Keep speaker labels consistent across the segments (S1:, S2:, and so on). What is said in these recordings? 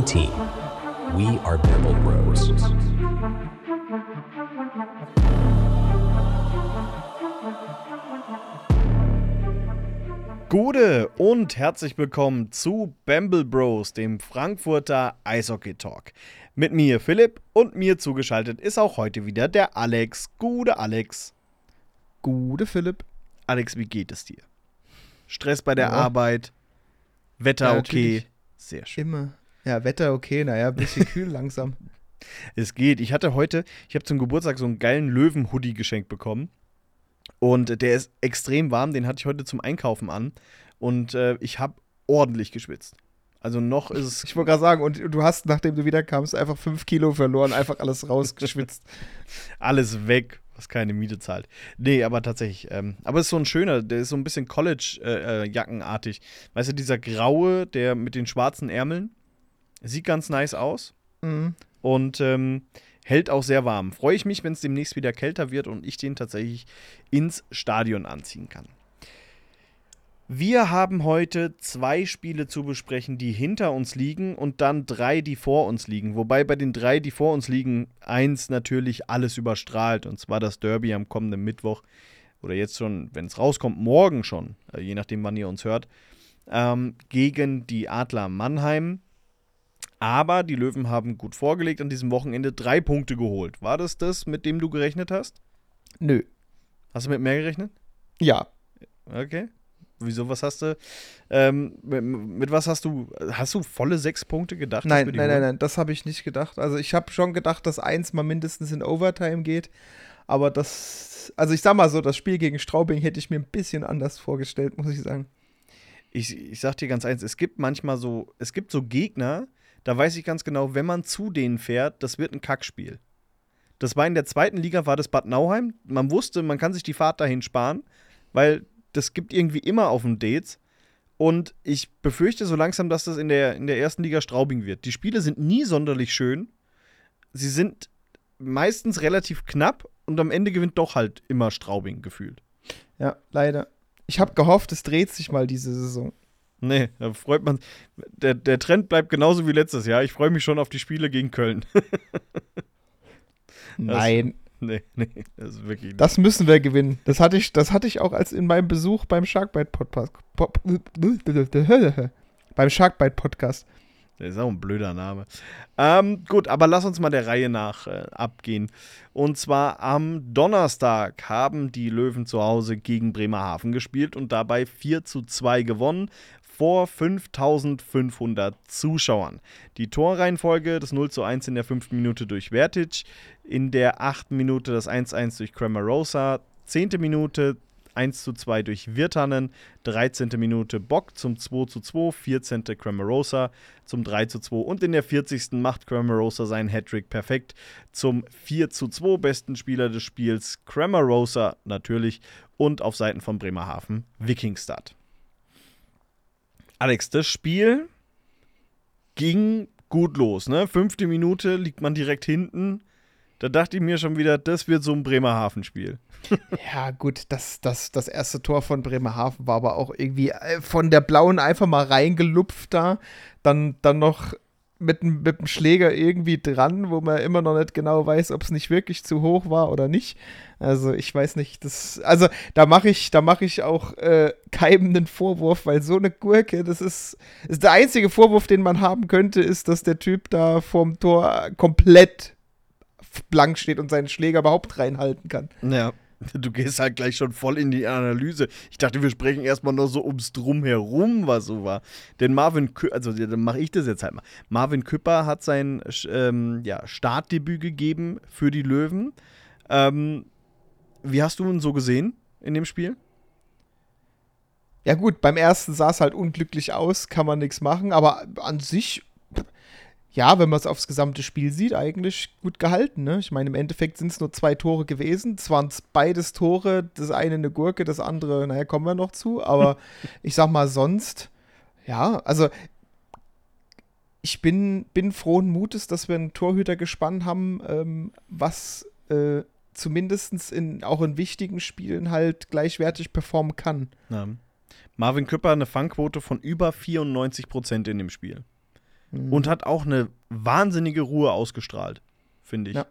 S1: One team. We are Bamble Bros.
S2: Gute und herzlich willkommen zu Bamble Bros, dem Frankfurter Eishockey Talk. Mit mir Philipp und mir zugeschaltet ist auch heute wieder der Alex. Gute Alex.
S3: Gute Philipp.
S2: Alex, wie geht es dir? Stress bei der
S3: Ja.
S2: Arbeit, Wetter
S3: Ja,
S2: okay. Sehr schön.
S3: Immer. Ja, Wetter okay, naja, ein bisschen kühl langsam.
S2: Es geht. Ich hatte heute, ich habe zum Geburtstag so einen geilen Löwen-Hoodie geschenkt bekommen. Und der ist extrem warm, den hatte ich heute zum Einkaufen an. Und äh, ich habe ordentlich geschwitzt. Also noch ist es
S3: Ich wollte gerade sagen, und du hast, nachdem du wiederkamst, einfach fünf Kilo verloren, einfach alles rausgeschwitzt.
S2: alles weg, was keine Miete zahlt. Nee, aber tatsächlich. Ähm, aber es ist so ein schöner, der ist so ein bisschen College-Jackenartig. weißt du, dieser graue, der mit den schwarzen Ärmeln. Sieht ganz nice aus.
S3: mhm.
S2: und ähm, hält auch sehr warm. Freue ich mich, wenn es demnächst wieder kälter wird und ich den tatsächlich ins Stadion anziehen kann. Wir haben heute zwei Spiele zu besprechen, die hinter uns liegen und dann drei, die vor uns liegen. Wobei bei den drei, die vor uns liegen, eins natürlich alles überstrahlt und zwar das Derby am kommenden Mittwoch oder jetzt schon, wenn es rauskommt, morgen schon, äh, je nachdem, wann ihr uns hört, ähm, gegen die Adler Mannheim. Aber die Löwen haben gut vorgelegt an diesem Wochenende, drei Punkte geholt. War das das, mit dem du gerechnet hast?
S3: Nö.
S2: Hast du mit mehr gerechnet?
S3: Ja.
S2: Okay. Wieso, was hast du, ähm, mit, mit was hast du, hast du volle sechs Punkte gedacht?
S3: Nein, nein, nein, nein, das habe ich nicht gedacht. Also ich habe schon gedacht, dass eins mal mindestens in Overtime geht. Aber das, also ich sag mal so, das Spiel gegen Straubing hätte ich mir ein bisschen anders vorgestellt, muss ich sagen.
S2: Ich, ich sag dir ganz eins, es gibt manchmal so, es gibt so Gegner, da weiß ich ganz genau, wenn man zu denen fährt, das wird ein Kackspiel. Das war in der zweiten Liga, war das Bad Nauheim. Man wusste, man kann sich die Fahrt dahin sparen, weil das gibt irgendwie immer auf dem Dates. Und ich befürchte so langsam, dass das in der, in der ersten Liga Straubing wird. Die Spiele sind nie sonderlich schön. Sie sind meistens relativ knapp und am Ende gewinnt doch halt immer Straubing gefühlt.
S3: Ja, leider. Ich habe gehofft, es dreht sich mal diese Saison.
S2: Nee, da freut man. Der, der Trend bleibt genauso wie letztes Jahr. Ich freue mich schon auf die Spiele gegen Köln.
S3: Nein,
S2: nee, nee, das ist wirklich.
S3: das müssen wir gewinnen. Das hatte ich, das hatte ich auch als in meinem Besuch beim Sharkbite Podcast. Beim Sharkbite Podcast.
S2: Das ist auch ein blöder Name. Ähm, gut, aber lass uns mal der Reihe nach äh, abgehen. Und zwar am Donnerstag haben die Löwen zu Hause gegen Bremerhaven gespielt und dabei 4 zu 2 gewonnen vor 5500 Zuschauern. Die Torreihenfolge, das 0 zu 1 in der fünften Minute durch Vertic, in der achten Minute das 1-1 durch Cramarosa, zehnte Minute 1 zu 2 durch Virtanen, 13. Minute Bock zum 2 zu 2, 14. Cramarosa zum 3 zu 2 und in der 40. macht Cramarosa seinen Hattrick perfekt zum 4 zu 2 besten Spieler des Spiels Cramarosa natürlich und auf Seiten von Bremerhaven Wikingstad. Alex, das Spiel ging gut los, ne? Fünfte Minute liegt man direkt hinten. Da dachte ich mir schon wieder, das wird so ein Bremerhaven-Spiel.
S3: Ja, gut, das, das, das erste Tor von Bremerhaven war aber auch irgendwie äh, von der Blauen einfach mal reingelupft da. Dann, dann noch mit, dem- mit dem Schläger irgendwie dran, wo man immer noch nicht genau weiß, ob es nicht wirklich zu hoch war oder nicht. Also ich weiß nicht, das, also da mache ich, da mache ich auch äh, keinem einen Vorwurf, weil so eine Gurke, das ist, ist der einzige Vorwurf, den man haben könnte, ist, dass der Typ da vorm Tor komplett blank steht und seinen Schläger überhaupt reinhalten kann.
S2: Ja. Du gehst halt gleich schon voll in die Analyse. Ich dachte, wir sprechen erstmal nur so ums Drumherum, was so war. Denn Marvin, Kü also dann mache ich das jetzt halt mal. Marvin Küpper hat sein ähm, ja, Startdebüt gegeben für die Löwen. Ähm, wie hast du ihn so gesehen in dem Spiel?
S3: Ja gut, beim ersten sah es halt unglücklich aus, kann man nichts machen, aber an sich, ja, wenn man es aufs gesamte Spiel sieht, eigentlich gut gehalten. Ne? Ich meine, im Endeffekt sind es nur zwei Tore gewesen. Es waren beides Tore, das eine eine Gurke, das andere, naja, kommen wir noch zu, aber ich sag mal sonst, ja, also ich bin, bin frohen Mutes, dass wir einen Torhüter gespannt haben, ähm, was äh, zumindest in, auch in wichtigen Spielen halt gleichwertig performen kann.
S2: Ja. Marvin Küpper eine Fangquote von über 94 Prozent in dem Spiel. Und hat auch eine wahnsinnige Ruhe ausgestrahlt, finde ich.
S3: Ja.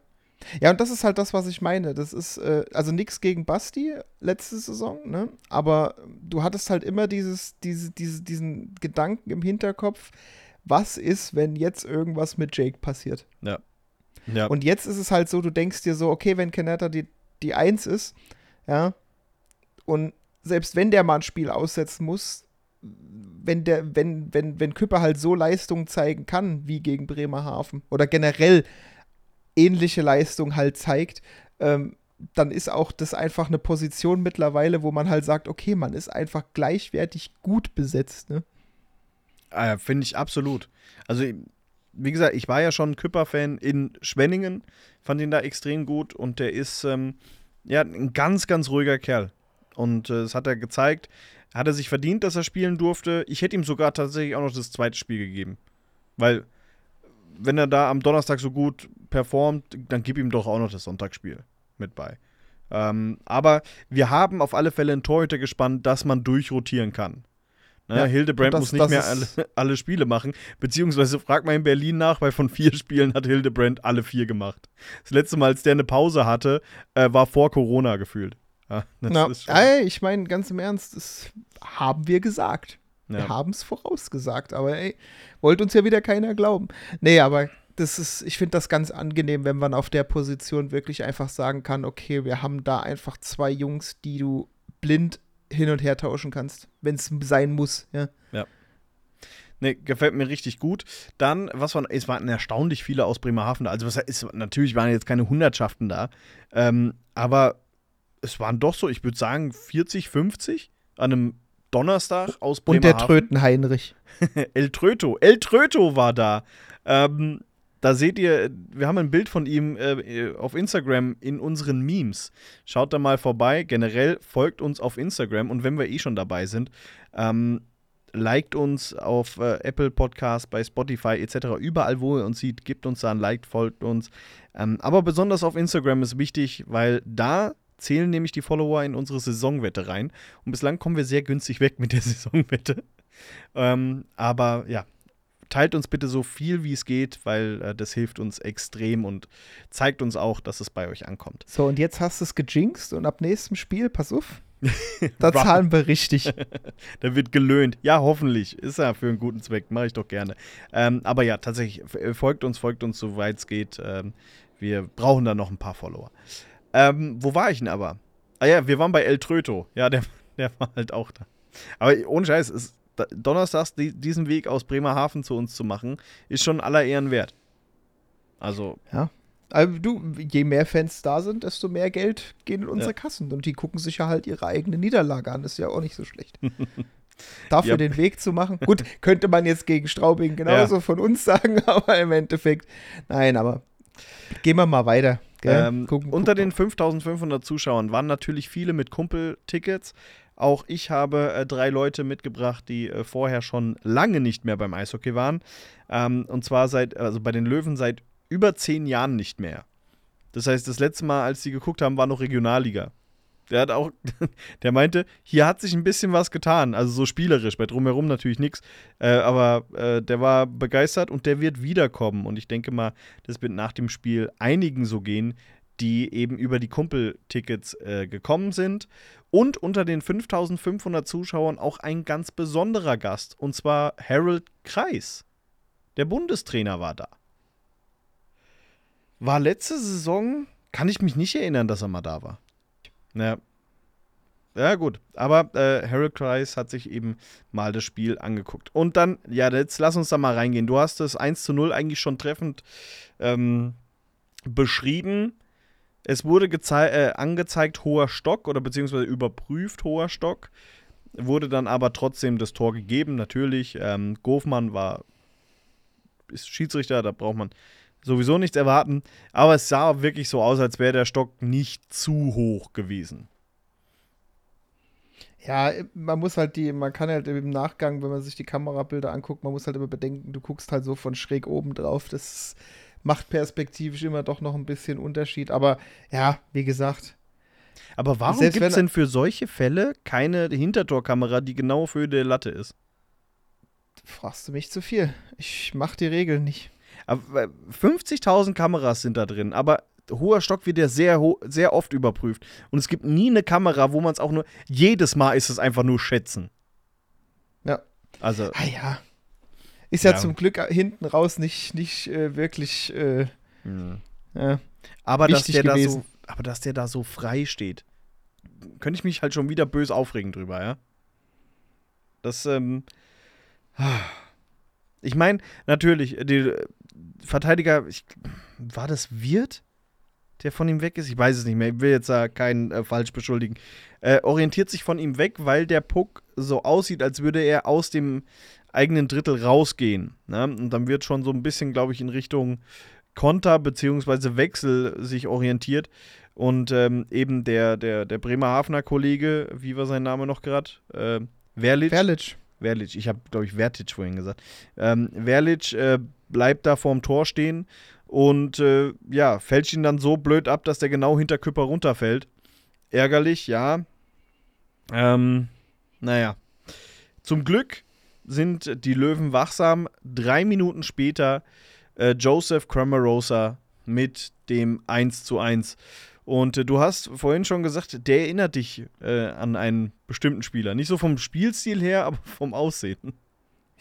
S3: Ja, und das ist halt das, was ich meine. Das ist, äh, also nichts gegen Basti letzte Saison, ne? Aber du hattest halt immer dieses, diese, diese, diesen Gedanken im Hinterkopf, was ist, wenn jetzt irgendwas mit Jake passiert?
S2: Ja. ja.
S3: Und jetzt ist es halt so, du denkst dir so, okay, wenn Kanata die, die Eins ist, ja, und selbst wenn der mal ein Spiel aussetzen muss, wenn der, wenn, wenn, wenn Küpper halt so Leistungen zeigen kann, wie gegen Bremerhaven, oder generell ähnliche Leistung halt zeigt, ähm, dann ist auch das einfach eine Position mittlerweile, wo man halt sagt, okay, man ist einfach gleichwertig gut besetzt, ne?
S2: Äh, Finde ich absolut. Also, wie gesagt, ich war ja schon Küpper-Fan in Schwenningen, fand ihn da extrem gut und der ist ähm, ja ein ganz, ganz ruhiger Kerl. Und äh, das hat er gezeigt. Hat er sich verdient, dass er spielen durfte. Ich hätte ihm sogar tatsächlich auch noch das zweite Spiel gegeben. Weil, wenn er da am Donnerstag so gut performt, dann gib ihm doch auch noch das Sonntagsspiel mit bei. Ähm, aber wir haben auf alle Fälle einen Torhüter gespannt, dass man durchrotieren kann. Ne,
S3: Ja,
S2: Hildebrand
S3: und
S2: muss
S3: das-
S2: nicht
S3: das
S2: mehr alle, alle Spiele machen. Beziehungsweise frag mal in Berlin nach, weil von vier Spielen hat Hildebrand alle vier gemacht. Das letzte Mal, als der eine Pause hatte, äh, war vor Corona gefühlt. Ja,
S3: Na, ey, ich meine, ganz im Ernst, das haben wir gesagt.
S2: Ja.
S3: Wir haben es vorausgesagt, aber ey, wollte uns ja wieder keiner glauben. Nee, aber das ist, ich finde das ganz angenehm, wenn man auf der Position wirklich einfach sagen kann, okay, wir haben da einfach zwei Jungs, die du blind hin und her tauschen kannst, wenn es sein muss, ja.
S2: Nee, gefällt mir richtig gut. Dann, was waren, es waren erstaunlich viele aus Bremerhaven da. Also, was ist, natürlich waren jetzt keine Hundertschaften da. Ähm, aber es waren doch so, ich würde sagen, 40, 50 an einem Donnerstag aus
S3: Und der
S2: Bremerhaven.
S3: Tröten Heinrich.
S2: El Tröto. El Tröto war da. Ähm, da seht ihr, wir haben ein Bild von ihm äh, auf Instagram in unseren Memes. Schaut da mal vorbei. Generell folgt uns auf Instagram und wenn wir eh schon dabei sind, ähm, liked uns auf äh, Apple Podcast, bei Spotify etc. Überall, wo ihr uns sieht, gebt uns da ein Like, folgt uns. Ähm, aber besonders auf Instagram ist wichtig, weil da zählen nämlich die Follower in unsere Saisonwette rein. Und bislang kommen wir sehr günstig weg mit der Saisonwette. Ähm, aber ja, teilt uns bitte so viel wie es geht, weil äh, das hilft uns extrem und zeigt uns auch, dass es bei euch ankommt.
S3: So, und jetzt hast du es gejinxt und ab nächstem Spiel, pass auf, da zahlen wir richtig.
S2: Da wird gelöhnt. Ja, hoffentlich. Ist ja für einen guten Zweck. Mache ich doch gerne. Ähm, aber ja, tatsächlich, folgt uns, folgt uns, soweit es geht. Ähm, wir brauchen da noch ein paar Follower. Ähm, wo war ich denn aber? Ah ja, wir waren bei El Tröto. Ja, der, der war halt auch da. Aber ohne Scheiß, ist, donnerstags die, diesen Weg aus Bremerhaven zu uns zu machen, ist schon aller Ehren wert. Also,
S3: Also du, je mehr Fans da sind, desto mehr Geld gehen in unsere
S2: Ja.
S3: Kassen. Und die gucken sich ja halt ihre eigene Niederlage an. Das ist ja auch nicht so schlecht. Dafür
S2: Ja.
S3: den Weg zu machen. Gut, könnte man jetzt gegen Straubing genauso von uns sagen, aber im Endeffekt, nein, aber gehen wir mal weiter.
S2: Ähm,
S3: Gucken-
S2: unter
S3: gucken.
S2: den 5500 Zuschauern waren natürlich viele mit Kumpeltickets. Auch ich habe äh, drei Leute mitgebracht, die äh, vorher schon lange nicht mehr beim Eishockey waren. Ähm, und zwar seit, also bei den Löwen seit über zehn Jahren nicht mehr. Das heißt, das letzte Mal, als die geguckt haben, war noch Regionalliga. Der hat auch, der meinte, hier hat sich ein bisschen was getan. Also so spielerisch, bei drumherum natürlich nichts. Äh, aber äh, der war begeistert und der wird wiederkommen. Und ich denke mal, das wird nach dem Spiel einigen so gehen, die eben über die Kumpeltickets äh, gekommen sind. Und unter den 5500 Zuschauern auch ein ganz besonderer Gast. Und zwar Harold Kreis. Der Bundestrainer war da. War letzte Saison, kann ich mich nicht erinnern, dass er mal da war. Ja. Ja, gut. Aber äh, Kreis hat sich eben mal das Spiel angeguckt. Und dann, ja, jetzt lass uns da mal reingehen. Du hast das 1 zu 0 eigentlich schon treffend ähm, beschrieben. Es wurde äh, angezeigt hoher Stock oder beziehungsweise überprüft hoher Stock. Wurde dann aber trotzdem das Tor gegeben. Natürlich, ähm, Gofmann war ist Schiedsrichter, da braucht man sowieso nichts erwarten. Aber es sah wirklich so aus, als wäre der Stock nicht zu hoch gewesen.
S3: Ja, man muss halt die, man kann halt im Nachgang, wenn man sich die Kamerabilder anguckt, man muss halt immer bedenken, du guckst halt so von schräg oben drauf. Das macht perspektivisch immer doch noch ein bisschen Unterschied. Aber ja, wie gesagt,
S2: Aber warum gibt es denn für solche Fälle keine Hintertorkamera, die genau Höhe der Latte ist?
S3: Fragst du mich zu viel? Ich mach die Regeln nicht.
S2: Aber, äh, 50.000 Kameras sind da drin, aber hoher Stock wird ja sehr, sehr oft überprüft. Und es gibt nie eine Kamera, wo man es auch nur. Jedes Mal ist es einfach nur schätzen.
S3: Ja.
S2: Also,
S3: Ah ja. Ist ja,
S2: Ja.
S3: zum Glück hinten raus nicht, nicht äh, wirklich. Äh,
S2: hm.
S3: ja.
S2: aber dass der da so, aber dass der da so frei steht, könnte ich mich halt schon wieder böse aufregen drüber, ja. Das, ähm. Ich meine, natürlich, die Verteidiger, ich, war das Wirt, der von ihm weg ist? Ich weiß es nicht mehr. Ich will jetzt da keinen äh, falsch beschuldigen. Äh, orientiert sich von ihm weg, weil der Puck so aussieht, als würde er aus dem eigenen Drittel rausgehen. Ne? Und dann wird schon so ein bisschen, glaube ich, in Richtung Konter bzw. Wechsel sich orientiert. Und ähm, eben der, der, der Bremerhavener Kollege, wie war sein Name noch gerade? Äh, Verlic.
S3: Verlic.
S2: Verlic, ich habe, glaube ich, Vertic vorhin gesagt. Ähm, Verlic äh, bleibt da vorm Tor stehen und äh, ja, fällt ihn dann so blöd ab, dass der genau hinter Küpper runterfällt. Ärgerlich, ja. Ähm, naja. Zum Glück sind die Löwen wachsam. Drei Minuten später äh, Joseph Cramarosa mit dem 1 zu 1. Und äh, du hast vorhin schon gesagt, der erinnert dich äh, an einen bestimmten Spieler. Nicht so vom Spielstil her, aber vom Aussehen.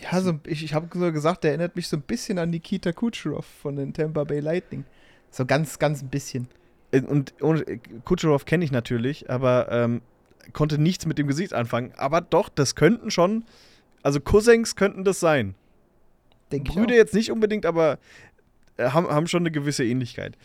S3: Ja, so, ich, ich habe so gesagt, der erinnert mich so ein bisschen an Nikita Kucherov von den Tampa Bay Lightning. So ganz, ganz ein bisschen.
S2: Äh, Und, und äh, Kucherov kenne ich natürlich, aber ähm, konnte nichts mit dem Gesicht anfangen. Aber doch, das könnten schon, also Cousins könnten das sein.
S3: Denke ich
S2: Brüder jetzt nicht unbedingt, aber äh, haben, haben schon eine gewisse Ähnlichkeit.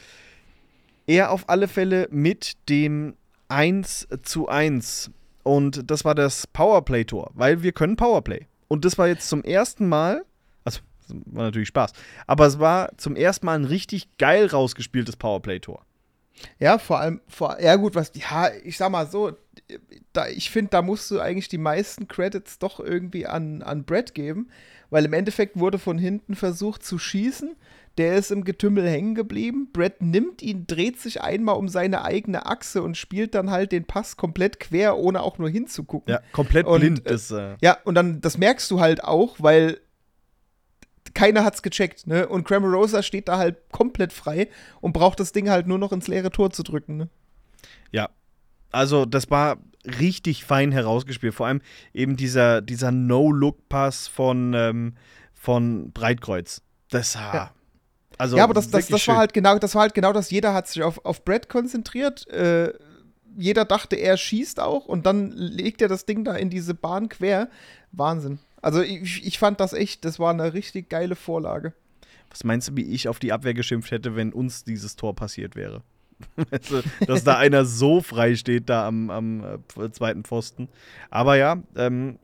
S2: Er auf alle Fälle mit dem 1 zu 1. Und das war das Powerplay-Tor, weil wir können Powerplay. Und das war jetzt zum ersten Mal, also war natürlich Spaß, aber es war zum ersten Mal ein richtig geil rausgespieltes Powerplay-Tor.
S3: Ja, vor allem, vor, ja gut, was, ja, ich sag mal so, da, ich finde, da musst du eigentlich die meisten Credits doch irgendwie an, an Brett geben, weil im Endeffekt wurde von hinten versucht zu schießen, der ist im Getümmel hängen geblieben, Brett nimmt ihn, dreht sich einmal um seine eigene Achse und spielt dann halt den Pass komplett quer, ohne auch nur hinzugucken.
S2: Ja, komplett
S3: Und,
S2: blind.
S3: äh,
S2: Das, äh,
S3: Ja, und dann, das merkst du halt auch, weil keiner hat's gecheckt, ne? Und Cramarosa steht da halt komplett frei und braucht das Ding halt nur noch ins leere Tor zu drücken, ne?
S2: Ja. Also, das war richtig fein herausgespielt. Vor allem eben dieser, dieser No-Look-Pass von, ähm, von Breitkreuz. Das war.
S3: Ja.
S2: Also
S3: ja, aber das, das, das war halt genau, das war halt genau das, jeder hat sich auf, auf Brett konzentriert. Äh, jeder dachte, er schießt auch und dann legt er das Ding da in diese Bahn quer. Wahnsinn. Also ich, ich fand das echt, das war eine richtig geile Vorlage.
S2: Was meinst du, wie ich auf die Abwehr geschimpft hätte, wenn uns dieses Tor passiert wäre? Dass da einer so frei steht da am, am äh, zweiten Pfosten. Aber ja, ähm,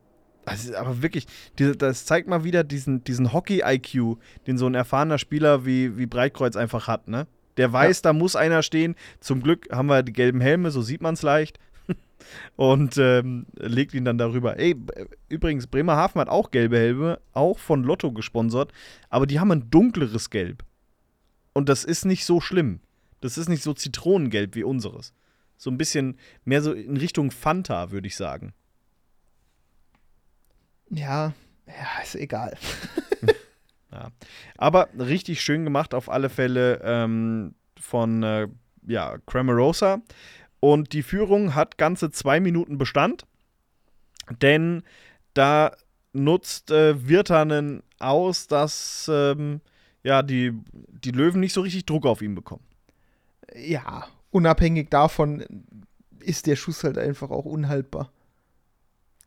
S2: also, aber wirklich, das zeigt mal wieder diesen, diesen Hockey-IQ, den so ein erfahrener Spieler wie, wie Breitkreuz einfach hat, ne? Der weiß, da muss einer stehen. Zum Glück haben wir die gelben Helme, so sieht man es leicht. Und ähm, legt ihn dann darüber. Ey, b- übrigens, Bremerhaven hat auch gelbe Helme, auch von Lotto gesponsert, aber die haben ein dunkleres Gelb. Und das ist nicht so schlimm. Das ist nicht so zitronengelb wie unseres. So ein bisschen mehr so in Richtung Fanta, würde ich sagen.
S3: Ja, ja, ist egal.
S2: Ja. Aber richtig schön gemacht auf alle Fälle ähm, von äh, ja, Cramarosa. Und die Führung hat ganze zwei Minuten Bestand, denn da nutzt äh, Virtanen aus, dass ähm, ja, die, die Löwen nicht so richtig Druck auf ihn bekommen.
S3: Ja, unabhängig davon ist der Schuss halt einfach auch unhaltbar.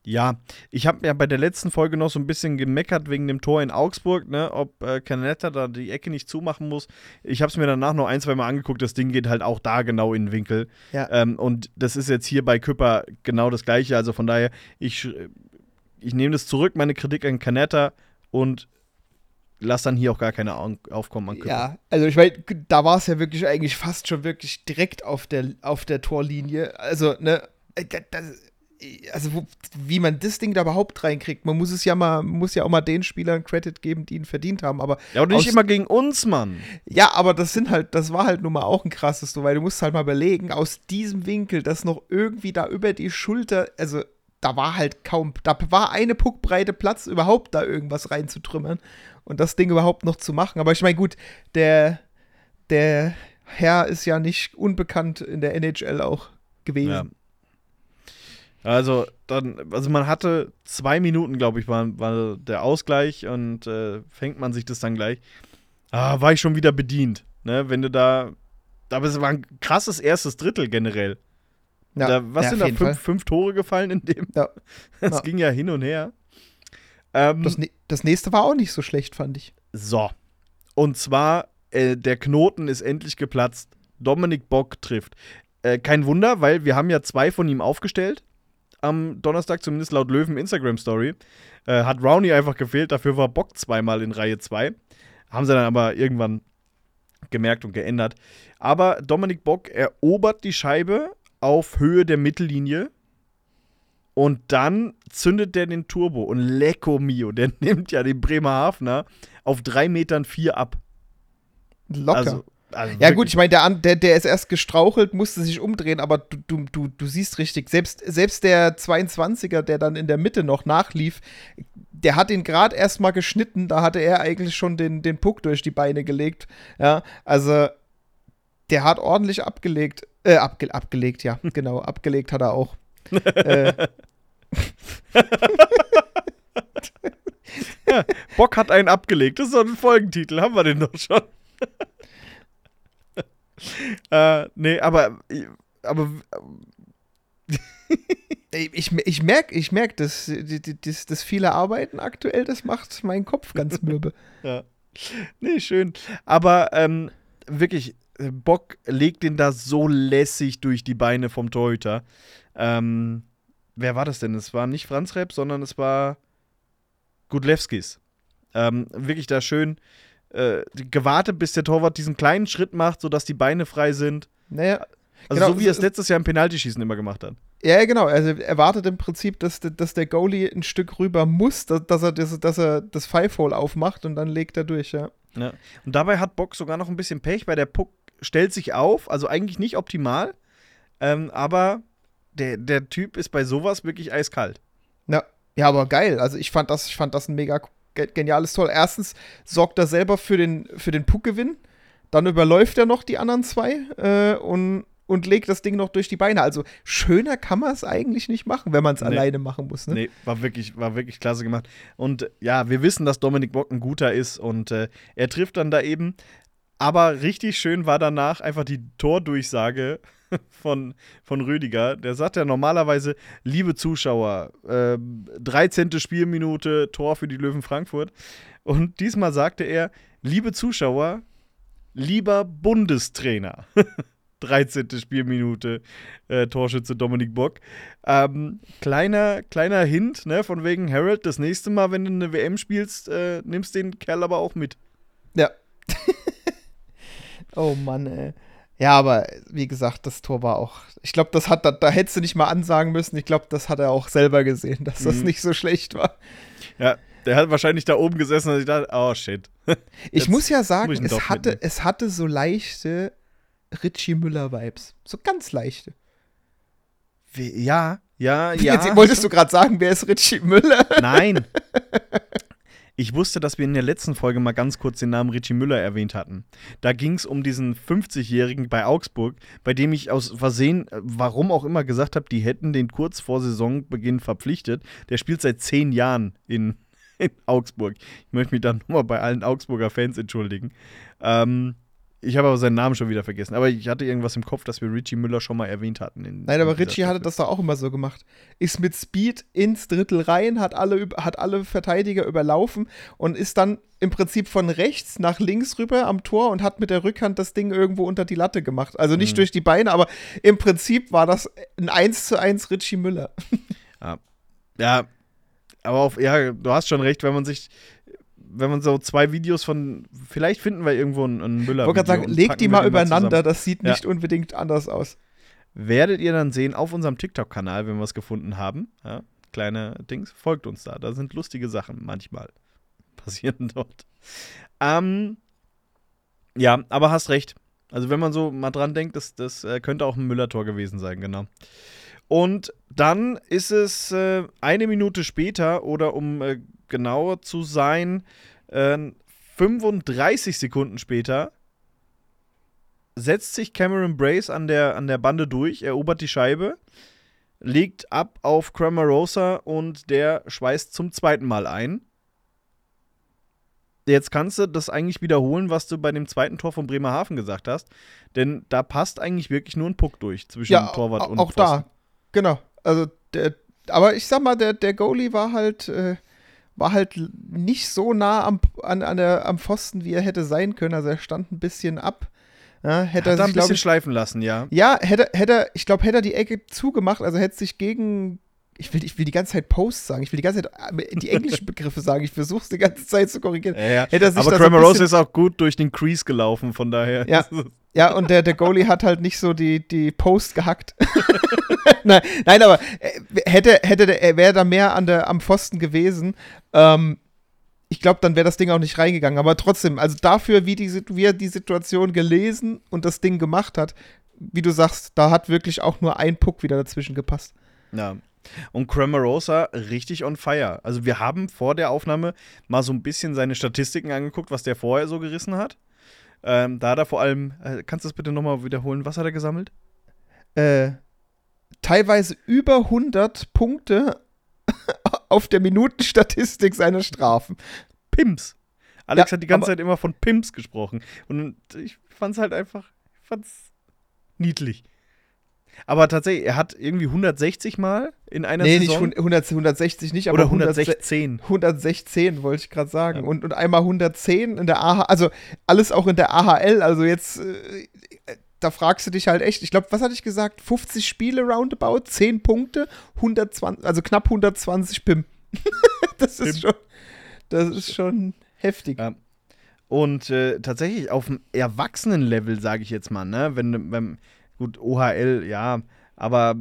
S2: Ja, ich habe ja bei der letzten Folge noch so ein bisschen gemeckert wegen dem Tor in Augsburg, ne, ob äh, Canetta da die Ecke nicht zumachen muss. Ich habe es mir danach noch ein, zwei Mal angeguckt. Das Ding geht halt auch da genau in den Winkel.
S3: Ja.
S2: Ähm, und das ist jetzt hier bei Küpper genau das Gleiche. Also von daher, ich, ich nehme das zurück, meine Kritik an Canetta und lass dann hier auch gar keine Au- Aufkommen an Küpper.
S3: Ja, also ich meine, da war es ja wirklich eigentlich fast schon wirklich direkt auf der, auf der Torlinie. Also, ne, äh, da- das, also wo, wie man das Ding da überhaupt reinkriegt. Man muss es ja mal, muss ja auch mal den Spielern Credit geben, die ihn verdient haben. Aber
S2: Ja, und nicht immer gegen uns, Mann.
S3: Ja, aber das sind halt, das war halt nun mal auch ein krasses, weil du musst halt mal überlegen, aus diesem Winkel, das noch irgendwie da über die Schulter, also da war halt kaum, da war eine Puckbreite Platz, überhaupt da irgendwas reinzutrümmern und das Ding überhaupt noch zu machen. Aber ich meine, gut, der, der Herr ist ja nicht unbekannt in der NHL auch gewesen.
S2: Ja. Also, dann, also man hatte zwei Minuten, glaube ich, war, war der Ausgleich und äh, fängt man sich das dann gleich. Ah, war ich schon wieder bedient. Ne? Wenn du da. Aber es war ein krasses erstes Drittel generell.
S3: Ja,
S2: da, was
S3: ja,
S2: sind da fünf, fünf Tore gefallen in dem?
S3: Ja.
S2: Das
S3: Ja.
S2: ging ja hin und her. Ähm,
S3: Das, ne- das nächste war auch nicht so schlecht, fand ich.
S2: So. Und zwar, äh, der Knoten ist endlich geplatzt. Dominik Bock trifft. Äh, kein Wunder, weil wir haben ja zwei von ihm aufgestellt. Am Donnerstag, zumindest laut Löwen Instagram-Story. Äh, hat Rowney einfach gefehlt, dafür war Bock zweimal in Reihe 2. Haben sie dann aber irgendwann gemerkt und geändert. Aber Dominik Bock erobert die Scheibe auf Höhe der Mittellinie. Und dann zündet der den Turbo. Und Lecco Mio, der nimmt ja den Bremerhavener auf 3 Metern 4 ab.
S3: Locker.
S2: Also, also
S3: Ja, gut, ich meine, der, der, der ist erst gestrauchelt, musste sich umdrehen, aber du, du, du, du siehst richtig, selbst, selbst der 22er, der dann in der Mitte noch nachlief, der hat ihn gerade erst mal geschnitten, da hatte er eigentlich schon den, den Puck durch die Beine gelegt. Ja, also der hat ordentlich abgelegt. Äh, abge abgelegt, ja, genau, abgelegt hat er auch. äh,
S2: Bock hat einen abgelegt. Das ist doch ein Folgentitel. Haben wir den doch schon. Äh, nee, aber. Aber.
S3: ich ich merke, ich merk, dass die- die- das, das viele Arbeiten aktuell, das macht meinen Kopf ganz mürbe.
S2: Ja. Nee, schön. Aber ähm, wirklich, äh, Bock legt den da so lässig durch die Beine vom Torhüter. Ähm, wer war das denn? Es war nicht Franz Repp, sondern es war Gudlewskis. Ähm, wirklich da schön äh, gewartet, bis der Torwart diesen kleinen Schritt macht, sodass die Beine frei sind.
S3: Naja,
S2: Also
S3: Genau,
S2: so wie er es letztes Jahr im Penaltyschießen immer gemacht hat.
S3: Ja, genau. Also er wartet im Prinzip, dass, dass der Goalie ein Stück rüber muss, dass, dass, er, das, dass er das Five-Hole aufmacht und dann legt er durch, ja.
S2: Ja. Und dabei hat Bock sogar noch ein bisschen Pech, weil der Puck stellt sich auf, also eigentlich nicht optimal, ähm, aber der, der Typ ist bei sowas wirklich eiskalt.
S3: Ja, ja aber geil. Also ich fand das, ich fand das ein mega geniales Tor. Erstens sorgt er selber für den, für den Puckgewinn, dann überläuft er noch die anderen zwei äh, und, und legt das Ding noch durch die Beine. Also schöner kann man es eigentlich nicht machen, wenn man es
S2: Nee.
S3: alleine machen muss. Ne?
S2: Nee, war wirklich, war wirklich klasse gemacht. Und ja, wir wissen, dass Dominik Bock ein guter ist und äh, er trifft dann da eben. Aber richtig schön war danach einfach die Tordurchsage von, von Rüdiger. Der sagt ja normalerweise, liebe Zuschauer, äh, 13. Spielminute, Tor für die Löwen Frankfurt. Und diesmal sagte er, liebe Zuschauer, lieber Bundestrainer. 13. Spielminute, äh, Torschütze Dominik Bock. Ähm, kleiner, kleiner Hint, ne, von wegen Harold, das nächste Mal, wenn du eine WM spielst, äh, nimmst den Kerl aber auch mit.
S3: Ja. oh Mann, ey. Ja, aber wie gesagt, das Tor war auch. Ich glaube, das hat da, da hättest du nicht mal ansagen müssen. Ich glaube, das hat er auch selber gesehen, dass das
S2: Mhm.
S3: nicht so schlecht war.
S2: Ja, der hat wahrscheinlich da oben gesessen und sich dachte, oh shit.
S3: Ich muss ja
S2: muss
S3: sagen,
S2: ich ihn
S3: es hatte,
S2: mitnehmen.
S3: es hatte so leichte Richie Müller-Vibes. So ganz leichte.
S2: Wie, ja, ja, ja.
S3: Jetzt wolltest du gerade sagen, wer ist Richie Müller?
S2: Nein. Ich wusste, dass wir in der letzten Folge mal ganz kurz den Namen Richie Müller erwähnt hatten. Da ging es um diesen 50-Jährigen bei Augsburg, bei dem ich aus Versehen, äh, warum auch immer, gesagt habe, die hätten den kurz vor Saisonbeginn verpflichtet. Der spielt seit zehn Jahren in, in Augsburg. Ich möchte mich dann nochmal bei allen Augsburger Fans entschuldigen. Ähm, ich habe aber seinen Namen schon wieder vergessen. Aber ich hatte irgendwas im Kopf, dass wir Richie Müller schon mal erwähnt hatten. In,
S3: Nein, aber Richie hatte das doch auch immer so gemacht. Ist mit Speed ins Drittel rein, hat alle, hat alle Verteidiger überlaufen und ist dann im Prinzip von rechts nach links rüber am Tor und hat mit der Rückhand das Ding irgendwo unter die Latte gemacht. Also nicht
S2: Mhm.
S3: durch die Beine, aber im Prinzip war das ein 1 zu 1 Richie Müller.
S2: Ja, aber auf, ja, du hast schon recht, wenn man sich, wenn man so zwei Videos von, vielleicht finden wir irgendwo einen, einen Müller.
S3: Ich wollte gerade sagen,
S2: und
S3: leg
S2: packen
S3: die mal übereinander,
S2: zusammen.
S3: das sieht
S2: Ja.
S3: nicht unbedingt anders aus.
S2: werdet ihr dann sehen auf unserem TikTok-Kanal, wenn wir es gefunden haben. Ja, kleine Dings, folgt uns da. Da sind lustige Sachen manchmal passieren dort. Ähm, ja, aber hast recht. Also wenn man so mal dran denkt, das, das äh, könnte auch ein Müller-Tor gewesen sein, genau. Und dann ist es äh, eine Minute später oder um äh, genauer zu sein, 35 Sekunden später setzt sich Cameron Brace an der, an der Bande durch, erobert die Scheibe, legt ab auf Cramarosa und der schweißt zum zweiten Mal ein. Jetzt kannst du das eigentlich wiederholen, was du bei dem zweiten Tor von Bremerhaven gesagt hast. Denn da passt eigentlich wirklich nur ein Puck durch zwischen
S3: Ja,
S2: Torwart
S3: au-
S2: und
S3: auch
S2: Pfosten.
S3: da. Genau. Also der, aber ich sag mal, der, der Goalie war halt, äh, war halt nicht so nah am, an, an der, am Pfosten, wie er hätte sein können. Also er stand ein bisschen ab. Ja, hätte
S2: Hat
S3: er
S2: ein
S3: sich, glaub
S2: bisschen
S3: ich,
S2: schleifen lassen, ja.
S3: ja, hätte, hätte ich glaube, hätte er die Ecke zugemacht, also hätte sich gegen, ich will, ich will die ganze Zeit Post sagen, ich will die ganze Zeit äh, die englischen Begriffe sagen, ich versuche es die ganze Zeit zu korrigieren.
S2: Ja, ja.
S3: Er
S2: Aber
S3: ein
S2: Cramarosa
S3: bisschen-
S2: ist auch gut durch den Crease gelaufen, von daher.
S3: Ja. Ja, und der, der Goalie hat halt nicht so die, die Post gehackt. nein, nein, aber äh, hätte, hätte der, er wäre da mehr an der, am Pfosten gewesen. Ähm, ich glaube, dann wäre das Ding auch nicht reingegangen. Aber trotzdem, also dafür, wie, die, wie er die Situation gelesen und das Ding gemacht hat, wie du sagst, da hat wirklich auch nur ein Puck wieder dazwischen gepasst.
S2: Ja. Und Cramarosa richtig on fire. Also wir haben vor der Aufnahme mal so ein bisschen seine Statistiken angeguckt, was der vorher so gerissen hat. Ähm, da hat er vor allem, äh, kannst du das bitte nochmal wiederholen, was hat er gesammelt?
S3: Äh, teilweise über 100 Punkte auf der Minutenstatistik seiner Strafen.
S2: Pimps. Alex
S3: Ja,
S2: hat die ganze Zeit immer von Pimps gesprochen. Und ich fand's halt einfach, ich fand's niedlich. Aber tatsächlich, er hat irgendwie 160 Mal in einer
S3: Nee, nicht
S2: Saison.
S3: 100, 160 nicht, aber
S2: oder
S3: 116.
S2: 116.
S3: 116 wollte ich gerade sagen.
S2: Ja.
S3: Und, und einmal 110 in der AHL, also alles auch in der AHL. Also jetzt, äh, da fragst du dich halt echt, ich glaube, was hatte ich gesagt? 50 Spiele roundabout, 10 Punkte, 120, also knapp 120 PIM. das ist
S2: Pim.
S3: schon, das ist schon heftig.
S2: Ja. Und äh, tatsächlich auf dem Erwachsenen-Level, sage ich jetzt mal, ne? Wenn, wenn, gut, OHL, ja, aber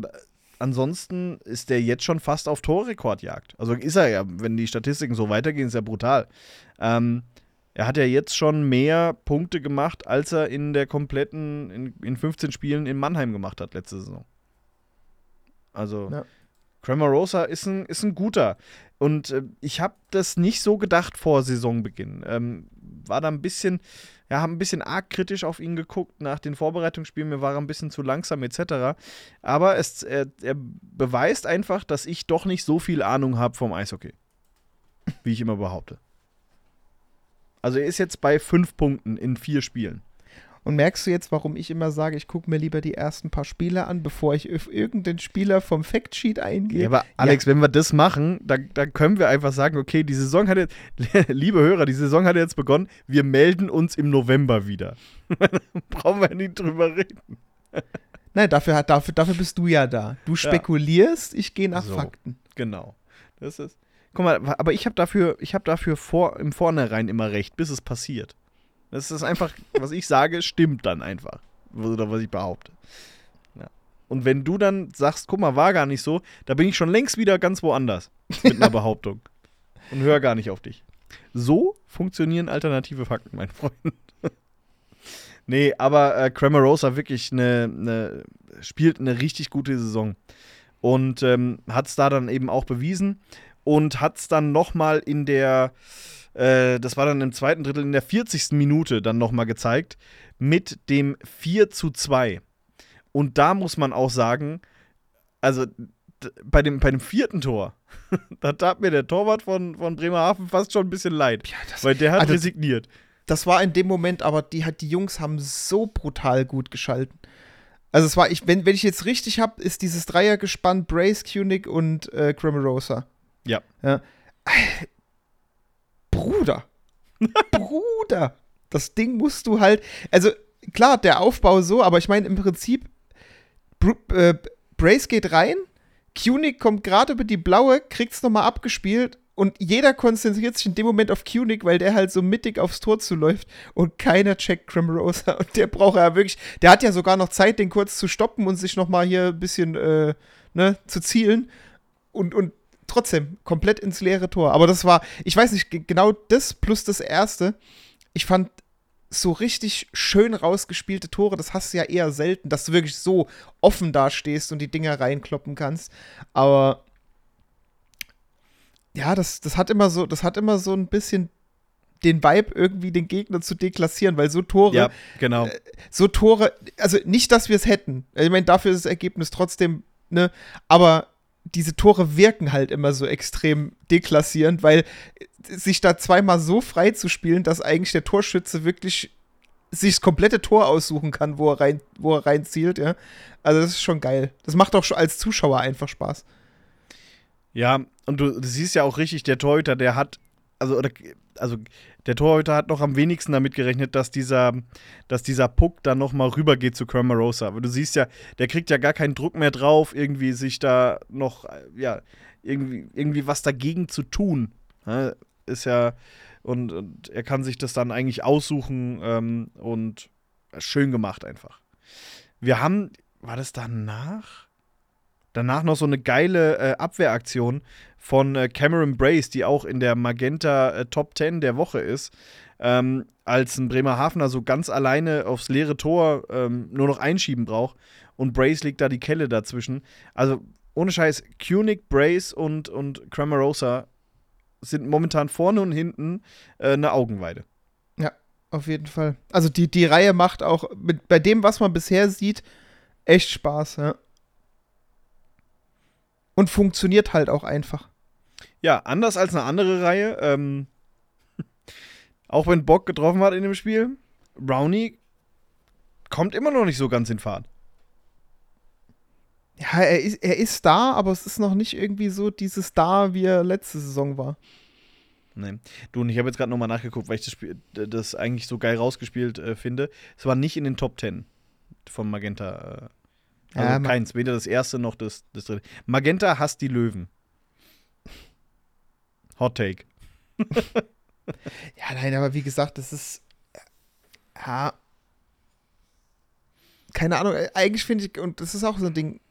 S2: ansonsten ist der jetzt schon fast auf Torrekordjagd. Also ist er ja, wenn die Statistiken so weitergehen, ist er brutal. Ähm, er hat ja jetzt schon mehr Punkte gemacht, als er in der kompletten, in, in 15 Spielen in Mannheim gemacht hat letzte Saison. Also,
S3: Ja.
S2: Cramarosa ist ein, ist ein guter. Und äh, ich habe das nicht so gedacht vor Saisonbeginn. Ähm, war da ein bisschen, ja, habe ein bisschen arg kritisch auf ihn geguckt nach den Vorbereitungsspielen. Mir war er ein bisschen zu langsam etc. Aber es, er, er beweist einfach, dass ich doch nicht so viel Ahnung habe vom Eishockey. Wie ich immer behaupte. Also er ist jetzt bei fünf Punkten in vier Spielen.
S3: Und merkst du jetzt, warum ich immer sage, ich gucke mir lieber die ersten paar Spiele an, bevor ich auf irgendeinen Spieler vom Factsheet eingehe?
S2: Ja, aber Alex, wenn wir das machen, dann, dann können wir einfach sagen, okay, die Saison hat jetzt, liebe Hörer, die Saison hat jetzt begonnen, wir melden uns im November wieder. Brauchen wir nicht drüber reden.
S3: Nein, dafür, dafür, dafür bist du ja da. Du spekulierst, ich gehe nach
S2: So.
S3: Fakten.
S2: Genau. Das ist. Guck mal, aber ich habe dafür, ich habe dafür vor, im Vornherein immer recht, bis es passiert. Das ist einfach, was ich sage, stimmt dann einfach. Oder was ich behaupte. Ja. Und wenn du dann sagst, guck mal, war gar nicht so, da bin ich schon längst wieder ganz woanders mit einer Behauptung. Und höre gar nicht auf dich. So funktionieren alternative Fakten, mein Freund. nee, aber äh, Cramarosa wirklich eine, eine, spielt eine richtig gute Saison. Und ähm, hat es da dann eben auch bewiesen. Und hat es dann nochmal in der, äh, das war dann im zweiten Drittel, in der 40. Minute dann nochmal gezeigt, mit dem 4 zu 2. Und da muss man auch sagen, also bei dem, bei dem vierten Tor, da tat mir der Torwart von, von Bremerhaven fast schon ein bisschen leid. weil der hat
S3: also-
S2: resigniert.
S3: Das war in dem Moment, aber die, hat- die Jungs haben so brutal gut geschalten. Also es war, ich, wenn, wenn ich jetzt richtig habe, ist dieses Dreiergespann Brace, Kunig und äh, Cramarosa.
S2: Ja.
S3: ja. Bruder. Bruder. Das Ding musst du halt. Also, klar, der Aufbau so, aber ich meine im Prinzip, Bru äh, Brace geht rein, Kunig kommt gerade über die blaue, kriegt's nochmal abgespielt und jeder konzentriert sich in dem Moment auf Kunig, weil der halt so mittig aufs Tor zuläuft und keiner checkt Cremrosa. Und der braucht ja wirklich, der hat ja sogar noch Zeit, den kurz zu stoppen und sich nochmal hier ein bisschen äh, ne, zu zielen. Und, und trotzdem komplett ins leere Tor. Aber das war, ich weiß nicht, genau das plus das erste. Ich fand so richtig schön rausgespielte Tore, das hast du ja eher selten, dass du wirklich so offen dastehst und die Dinger reinkloppen kannst. Aber ja, das, das hat immer so, das hat immer so ein bisschen den Vibe irgendwie den Gegner zu deklassieren, weil so Tore,
S2: Ja, genau.
S3: äh, so Tore, also nicht, dass wir es hätten. Ich meine, dafür ist das Ergebnis trotzdem, ne, aber diese Tore wirken halt immer so extrem deklassierend, weil sich da zweimal so frei zu spielen, dass eigentlich der Torschütze wirklich sich das komplette Tor aussuchen kann, wo er rein, wo er reinzielt, ja. Also das ist schon geil. Das macht auch schon als Zuschauer einfach Spaß.
S2: Ja, und du, du siehst ja auch richtig, der Torhüter, der hat, also, oder, also der Torhüter hat noch am wenigsten damit gerechnet, dass dieser, dass dieser Puck dann nochmal rübergeht zu Cramarosa. Aber du siehst ja, der kriegt ja gar keinen Druck mehr drauf, irgendwie sich da noch, äh, ja, irgendwie, irgendwie was dagegen zu tun. Ist ja, und, und er kann sich das dann eigentlich aussuchen ähm, und schön gemacht einfach. Wir haben, war das danach? Danach noch so eine geile äh, Abwehraktion von äh, Cameron Brace, die auch in der Magenta äh, Top 10 der Woche ist. Ähm, als ein Bremerhavener so ganz alleine aufs leere Tor ähm, nur noch einschieben braucht und Brace legt da die Kelle dazwischen. Also ohne Scheiß, Kunig, Brace und, und Cramarosa sind momentan vorne und hinten äh, eine Augenweide.
S3: Ja, auf jeden Fall. Also die, die Reihe macht auch mit, bei dem, was man bisher sieht, echt Spaß, ja. Und funktioniert halt auch einfach.
S2: Ja, anders als eine andere Reihe. Ähm, auch wenn Bock getroffen hat in dem Spiel, Brownie kommt immer noch nicht so ganz in Fahrt.
S3: Ja, er ist, er ist da, aber es ist noch nicht irgendwie so dieses da, wie er letzte Saison war.
S2: Nee. Du, und ich habe jetzt gerade nochmal nachgeguckt, weil ich das, Spiel, das eigentlich so geil rausgespielt äh, finde. Es war nicht in den Top 10 von Magenta. Äh, also
S3: Ja,
S2: keins, weder das erste noch das, das dritte. Magenta hasst die Löwen. Hot Take.
S3: Ja, nein, aber wie gesagt, das ist. Ja. Keine Ahnung, äh, eigentlich finde ich, und das ist auch so ein Ding,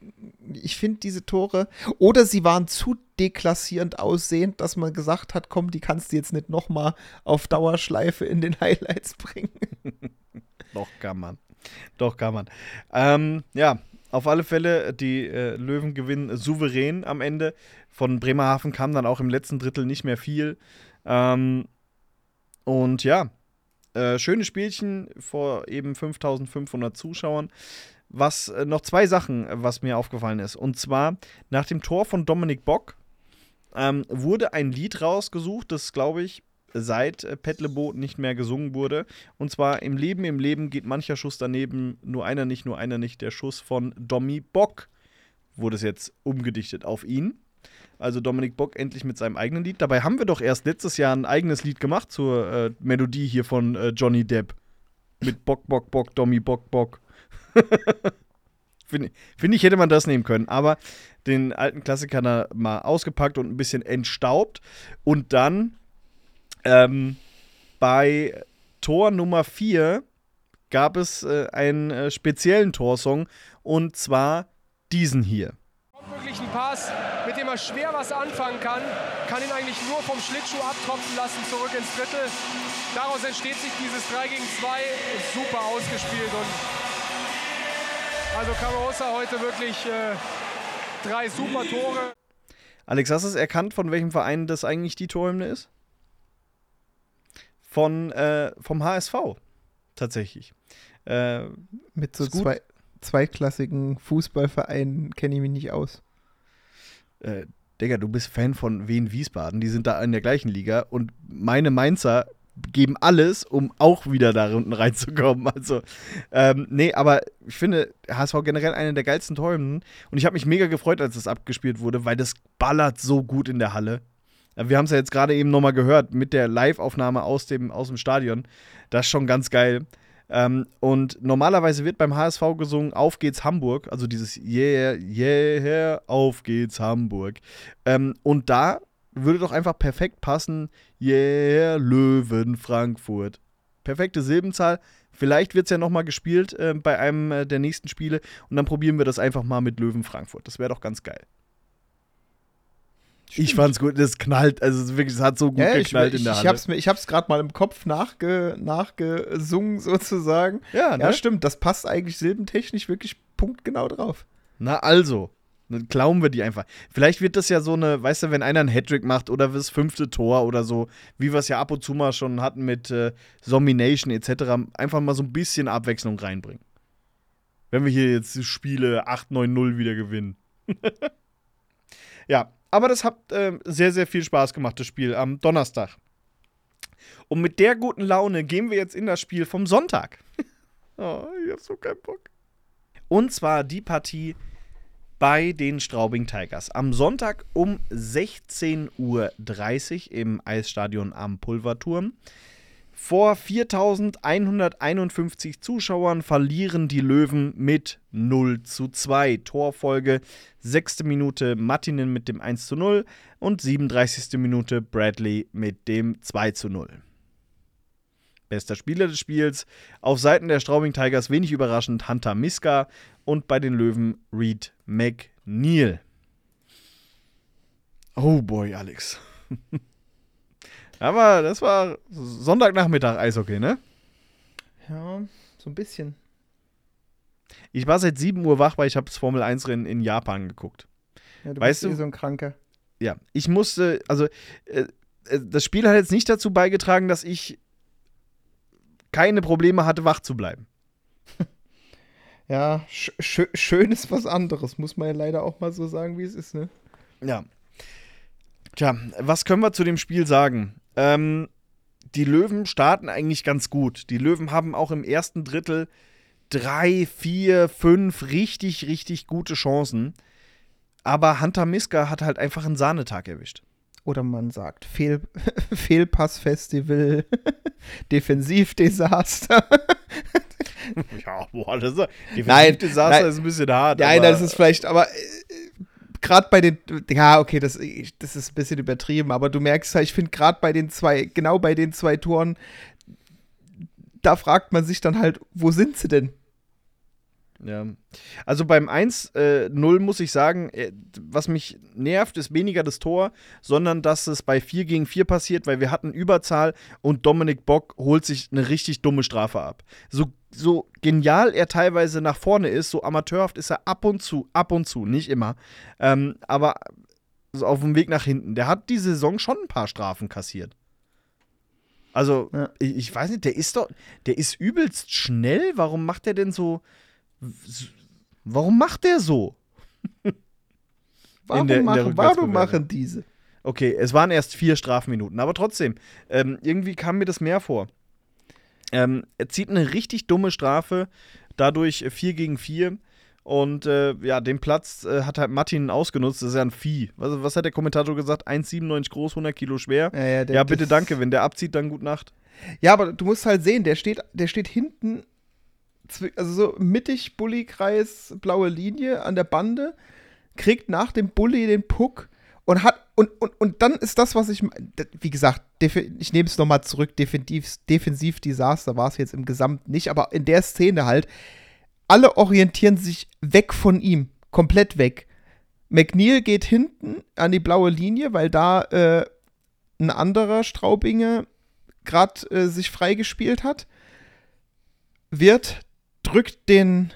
S3: ich finde diese Tore, oder sie waren zu deklassierend aussehend, dass man gesagt hat, komm, die kannst du jetzt nicht nochmal auf Dauerschleife in den Highlights bringen.
S2: Doch, kann man. Doch, kann man. Ähm, ja, auf alle Fälle, die äh, Löwen gewinnen souverän am Ende. Von Bremerhaven kam dann auch im letzten Drittel nicht mehr viel. Ähm, und ja, äh, schönes Spielchen vor eben 5500 Zuschauern. Was äh, noch zwei Sachen, was mir aufgefallen ist. Und zwar nach dem Tor von Dominik Bock ähm, wurde ein Lied rausgesucht, das glaube ich seit äh, Pet nicht mehr gesungen wurde. Und zwar im Leben, im Leben geht mancher Schuss daneben, nur einer nicht, nur einer nicht. Der Schuss von Domi Bock wurde es jetzt umgedichtet auf ihn. Also Dominik Bock endlich mit seinem eigenen Lied. Dabei haben wir doch erst letztes Jahr ein eigenes Lied gemacht zur äh, Melodie hier von äh, Johnny Depp. Mit Bock, Bock, Bock, Domi Bock, Bock. Finde find ich, hätte man das nehmen können. Aber den alten Klassiker da mal ausgepackt und ein bisschen entstaubt. Und dann ähm, bei Tor Nummer 4 gab es äh, einen äh, speziellen Torsong. Und zwar diesen hier.
S4: wirklich einen Pass, mit dem er schwer was anfangen kann, kann ihn eigentlich nur vom Schlittschuh abtropfen lassen zurück ins Drittel. Daraus entsteht sich dieses 3 gegen 2 super ausgespielt und also Carosa heute wirklich äh, drei super Tore.
S2: Alex, hast du es erkannt, von welchem Verein das eigentlich die Torhymne ist? Von, äh, vom HSV. Tatsächlich. Äh,
S3: Mit so zwei, zweiklassigen Fußballvereinen kenne ich mich nicht aus.
S2: äh, Digga, du bist Fan von Wien Wiesbaden, die sind da in der gleichen Liga und meine Mainzer geben alles, um auch wieder da unten reinzukommen. Also, ähm, nee, aber ich finde HSV generell eine der geilsten Torhymnen und ich habe mich mega gefreut, als das abgespielt wurde, weil das ballert so gut in der Halle. Äh, Wir haben es ja jetzt gerade eben nochmal gehört mit der Live-Aufnahme aus dem, aus dem Stadion. Das ist schon ganz geil. Ähm, und normalerweise wird beim HSV gesungen, auf geht's Hamburg, also dieses Yeah, yeah, auf geht's Hamburg. Ähm, und da würde doch einfach perfekt passen. Yeah, Löwen Frankfurt. Perfekte Silbenzahl. Vielleicht wird es ja nochmal gespielt äh, bei einem äh, der nächsten Spiele und dann probieren wir das einfach mal mit Löwen Frankfurt. Das wäre doch ganz geil. Ich fand's gut, das knallt, also es wirklich, es hat so gut
S3: Ja, ich,
S2: geknallt
S3: ich,
S2: in der
S3: ich
S2: Halle.
S3: hab's, mir- ich hab's gerade mal im Kopf nachge, nachgesungen sozusagen.
S2: ja, ne?
S3: Ja, stimmt, das passt eigentlich silbentechnisch wirklich punktgenau drauf.
S2: Na also, dann klauen wir die einfach. Vielleicht wird das ja so eine, weißt du, wenn einer einen Hattrick macht oder das fünfte Tor oder so, wie wir es ja ab und zu mal schon hatten mit äh, etc., einfach mal so ein bisschen Abwechslung reinbringen. Wenn wir hier jetzt Spiele 8-9-0 wieder gewinnen. ja, aber das hat äh, sehr, sehr viel Spaß gemacht, das Spiel am Donnerstag. Und mit der guten Laune gehen wir jetzt in das Spiel vom Sonntag. oh, ich hab so keinen Bock. Und zwar die Partie bei den Straubing Tigers. Am Sonntag um 16.30 Uhr im Eisstadion am Pulverturm. Vor 4151 Zuschauern verlieren die Löwen mit 0 zu 2. Torfolge 6. Minute Mattinen mit dem 1 zu 0 und 37. Minute Bradley mit dem 2 zu 0. Bester Spieler des Spiels auf Seiten der Straubing Tigers wenig überraschend Hunter Miska und bei den Löwen Reed McNeil. Oh boy, Alex. Aber das war Sonntagnachmittag Eishockey, ne?
S3: Ja, so ein bisschen.
S2: Ich war seit 7 Uhr wach, weil ich habe das Formel 1 Rennen in Japan geguckt.
S3: Ja, du
S2: Weißt
S3: bist eh
S2: du-
S3: so ein Kranker.
S2: Ja, ich musste, also äh, äh, das Spiel hat jetzt nicht dazu beigetragen, dass ich keine Probleme hatte, wach zu bleiben.
S3: Ja, sch schö schön ist was anderes, muss man ja leider auch mal so sagen, wie es ist, ne?
S2: Ja. Tja, was können wir zu dem Spiel sagen? Ähm, die Löwen starten eigentlich ganz gut. Die Löwen haben auch im ersten Drittel drei, vier, fünf richtig, richtig gute Chancen. Aber Hunter Miska hat halt einfach einen Sahnetag erwischt.
S3: Oder man sagt Fehl Fehlpassfestival, Defensivdesaster.
S2: Ja, boah, das ist,
S3: Nein,
S2: Desaster
S3: nein.
S2: ist ein bisschen hart.
S3: Nein, das ist vielleicht, aber äh, gerade bei den, ja, okay, das, das ist ein bisschen übertrieben, aber du merkst halt, ich finde gerade bei den zwei, genau bei den zwei Toren, da fragt man sich dann halt, wo sind sie denn?
S2: Ja. Also beim 1-0 muss ich sagen, äh, was mich nervt, ist weniger das Tor, sondern dass es bei 4 gegen 4 passiert, weil wir hatten Überzahl und Dominik Bock holt sich eine richtig dumme Strafe ab. So, so genial er teilweise nach vorne ist, so amateurhaft ist er ab und zu, ab und zu, nicht immer. Ähm, aber so auf dem Weg nach hinten. Der hat die Saison schon ein paar Strafen kassiert. Also,
S3: Ja.
S2: ich, ich weiß nicht, der ist doch, der ist übelst schnell. Warum macht der denn so. Warum macht der so?
S3: Warum,
S2: der-
S3: machen, warum machen diese?
S2: Okay, es waren erst vier Strafminuten, aber trotzdem, ähm, irgendwie kam mir das mehr vor. Ähm, er zieht eine richtig dumme Strafe, dadurch 4 gegen 4. Und äh, ja, den Platz äh, hat halt Martin ausgenutzt. Das ist ja ein Vieh. Was, was hat der Kommentator gesagt? 1,97 groß, 100 Kilo schwer.
S3: Ja, ja, der-
S2: ja, bitte danke. Wenn der abzieht, dann gut Nacht.
S3: Ja, aber du musst halt sehen, der steht, der steht hinten, also so mittig Bulli-Kreis, blaue Linie an der Bande, kriegt nach dem Bulli den Puck und hat, und, und, und dann ist das, was ich, wie gesagt, ich nehme es nochmal zurück, defensiv, defensiv Desaster war es jetzt im Gesamt nicht, aber in der Szene halt, alle orientieren sich weg von ihm, komplett weg. McNeil geht hinten an die blaue Linie, weil da äh, ein anderer Straubinger gerade äh, sich freigespielt hat. Wird, drückt den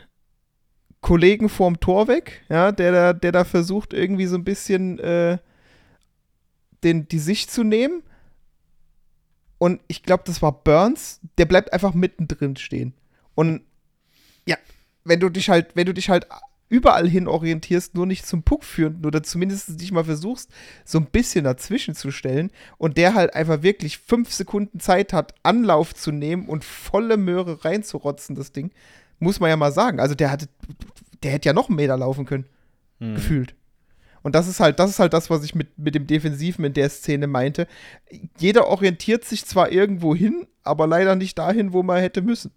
S3: Kollegen vorm Tor weg, ja, der da, der da versucht, irgendwie so ein bisschen äh, den, die Sicht zu nehmen. Und ich glaube, das war Burns, der bleibt einfach mittendrin stehen. Und ja, wenn du dich halt, wenn du dich halt überall hin orientierst, nur nicht zum Puck führen oder zumindest dich mal versuchst, so ein bisschen dazwischen zu stellen und der halt einfach wirklich fünf Sekunden Zeit hat, Anlauf zu nehmen und volle Möhre reinzurotzen, das Ding, muss man ja mal sagen. Also der hatte, der hätte ja noch einen Meter laufen können, gefühlt. Und das ist halt, das ist halt das, was ich mit, mit dem Defensiven in der Szene meinte. Jeder orientiert sich zwar irgendwo hin, aber leider nicht dahin, wo man hätte müssen.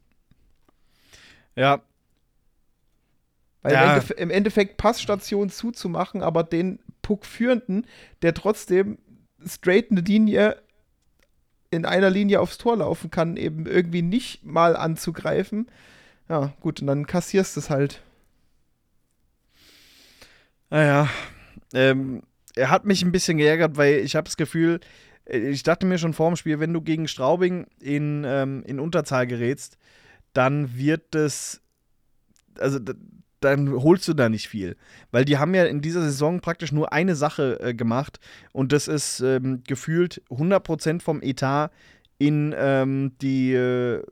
S2: Ja,
S3: Weil
S2: Ja.
S3: im, Endeffekt, im Endeffekt Passstation zuzumachen, aber den Puck führenden, der trotzdem straight eine Linie in einer Linie aufs Tor laufen kann, eben irgendwie nicht mal anzugreifen. Ja, gut, und dann kassierst du es halt.
S2: Naja, ähm, er hat mich ein bisschen geärgert, weil ich habe das Gefühl, äh, ich dachte mir schon vor dem Spiel, wenn du gegen Straubing in, ähm, in Unterzahl gerätst, dann wird es, also dann holst du da nicht viel. Weil die haben ja in dieser Saison praktisch nur eine Sache äh, gemacht und das ist ähm, gefühlt 100% vom Etat in, ähm, die, äh,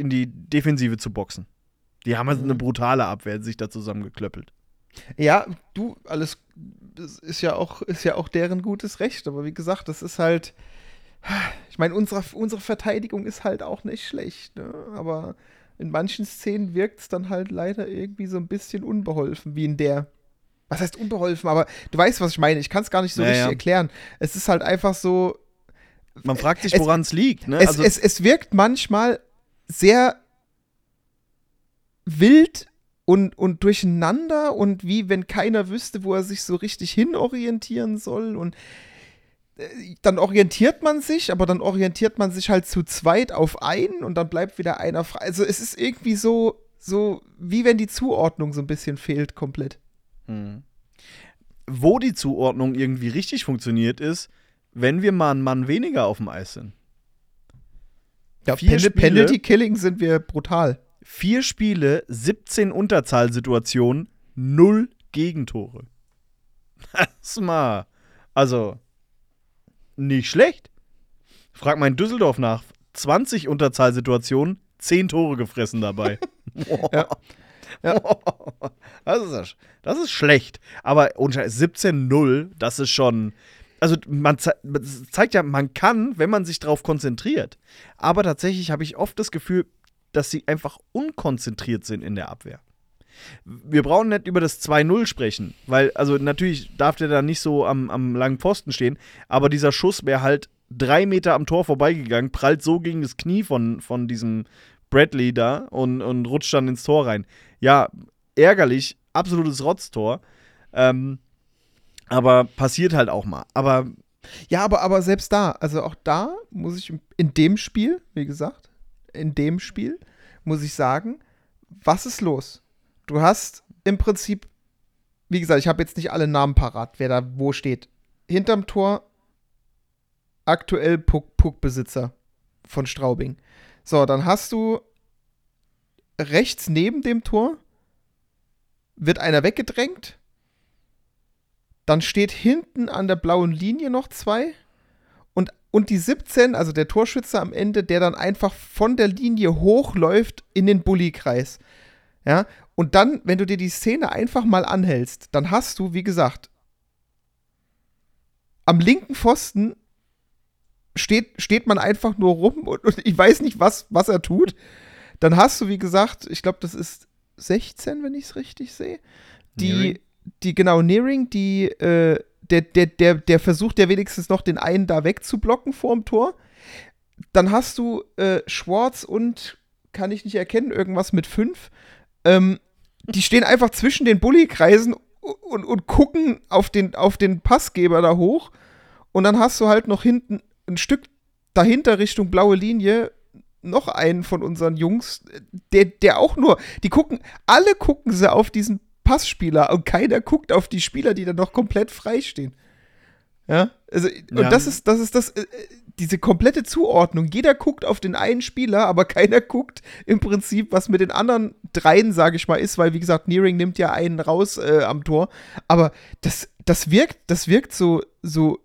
S2: in die Defensive zu boxen. Die haben also eine brutale Abwehr sich da zusammengeklöppelt.
S3: Ja, du, alles ist ja auch, ist ja auch deren gutes Recht. Aber wie gesagt, das ist halt. Ich meine, unsere, unsere Verteidigung ist halt auch nicht schlecht, ne? Aber in manchen Szenen wirkt es dann halt leider irgendwie so ein bisschen unbeholfen, wie in der. Was heißt unbeholfen? Aber du weißt, was ich meine. Ich kann es gar nicht so
S2: Ja,
S3: richtig erklären. Es ist halt einfach so.
S2: Man fragt sich, woran es liegt. Ne?
S3: Es,
S2: also,
S3: es, es wirkt manchmal sehr wild und, und durcheinander und wie wenn keiner wüsste, wo er sich so richtig hinorientieren soll. Und äh, dann orientiert man sich, aber dann orientiert man sich halt zu zweit auf einen und dann bleibt wieder einer frei. Also es ist irgendwie so, so wie wenn die Zuordnung so ein bisschen fehlt komplett.
S2: Hm. wo die Zuordnung irgendwie richtig funktioniert, ist, wenn wir mal einen Mann weniger auf dem Eis sind.
S3: Ja,
S2: Vier
S3: Pen
S2: Spiele-
S3: Penalty Killing sind wir brutal.
S2: Vier Spiele, 17 Unterzahlsituationen, null Gegentore. Das mal, also, nicht schlecht. Frag mal in Düsseldorf nach. 20 Unterzahlsituationen, 10 Tore gefressen dabei.
S3: Ja.
S2: Das, ist, ja das ist schlecht. Aber Scheiß, 17-0, das ist schon. Also, man ze das zeigt ja, man kann, wenn man sich darauf konzentriert. Aber tatsächlich habe ich oft das Gefühl, dass sie einfach unkonzentriert sind in der Abwehr. Wir brauchen nicht über das 2-0 sprechen, weil, also natürlich darf der da nicht so am, am langen Pfosten stehen, aber dieser Schuss wäre halt drei Meter am Tor vorbeigegangen, prallt so gegen das Knie von, von diesem Bradley da und, und rutscht dann ins Tor rein. Ja, ärgerlich, absolutes Rotztor. Ähm, aber passiert halt auch mal. Aber
S3: Ja, aber, aber selbst da, also auch da muss ich in dem Spiel, wie gesagt, in dem Spiel muss ich sagen, was ist los? Du hast im Prinzip, wie gesagt, ich habe jetzt nicht alle Namen parat, wer da wo steht. Hinterm Tor aktuell Puck, Puckbesitzer von Straubing. So, dann hast du rechts neben dem Tor wird einer weggedrängt. Dann steht hinten an der blauen Linie noch zwei. Und, und die 17, also der Torschütze am Ende, der dann einfach von der Linie hochläuft in den Bullykreis. Ja, und dann, wenn du dir die Szene einfach mal anhältst, dann hast du, wie gesagt, am linken Pfosten steht, steht man einfach nur rum und, und ich weiß nicht, was, was er tut. Dann hast du, wie gesagt, ich glaube, das ist 16, wenn ich es richtig sehe. Die. Die, genau, Nearing, die, äh, der, der, der, der versucht ja wenigstens noch den einen da wegzublocken vorm Tor. Dann hast du äh, Schwartz und, kann ich nicht erkennen, irgendwas mit fünf. Ähm, die stehen einfach zwischen den Bullykreisen und, und gucken auf den, auf den Passgeber da hoch. Und dann hast du halt noch hinten ein Stück dahinter Richtung blaue Linie noch einen von unseren Jungs, der, der auch nur, die gucken, alle gucken sie auf diesen Passspieler und keiner guckt auf die Spieler, die da noch komplett frei stehen. Ja, also, und
S2: Ja.
S3: das ist, das ist das, äh, diese komplette Zuordnung. Jeder guckt auf den einen Spieler, aber keiner guckt im Prinzip, was mit den anderen dreien, sage ich mal, ist, weil, wie gesagt, Nearing nimmt ja einen raus äh, am Tor. Aber das, das wirkt, das wirkt so, so,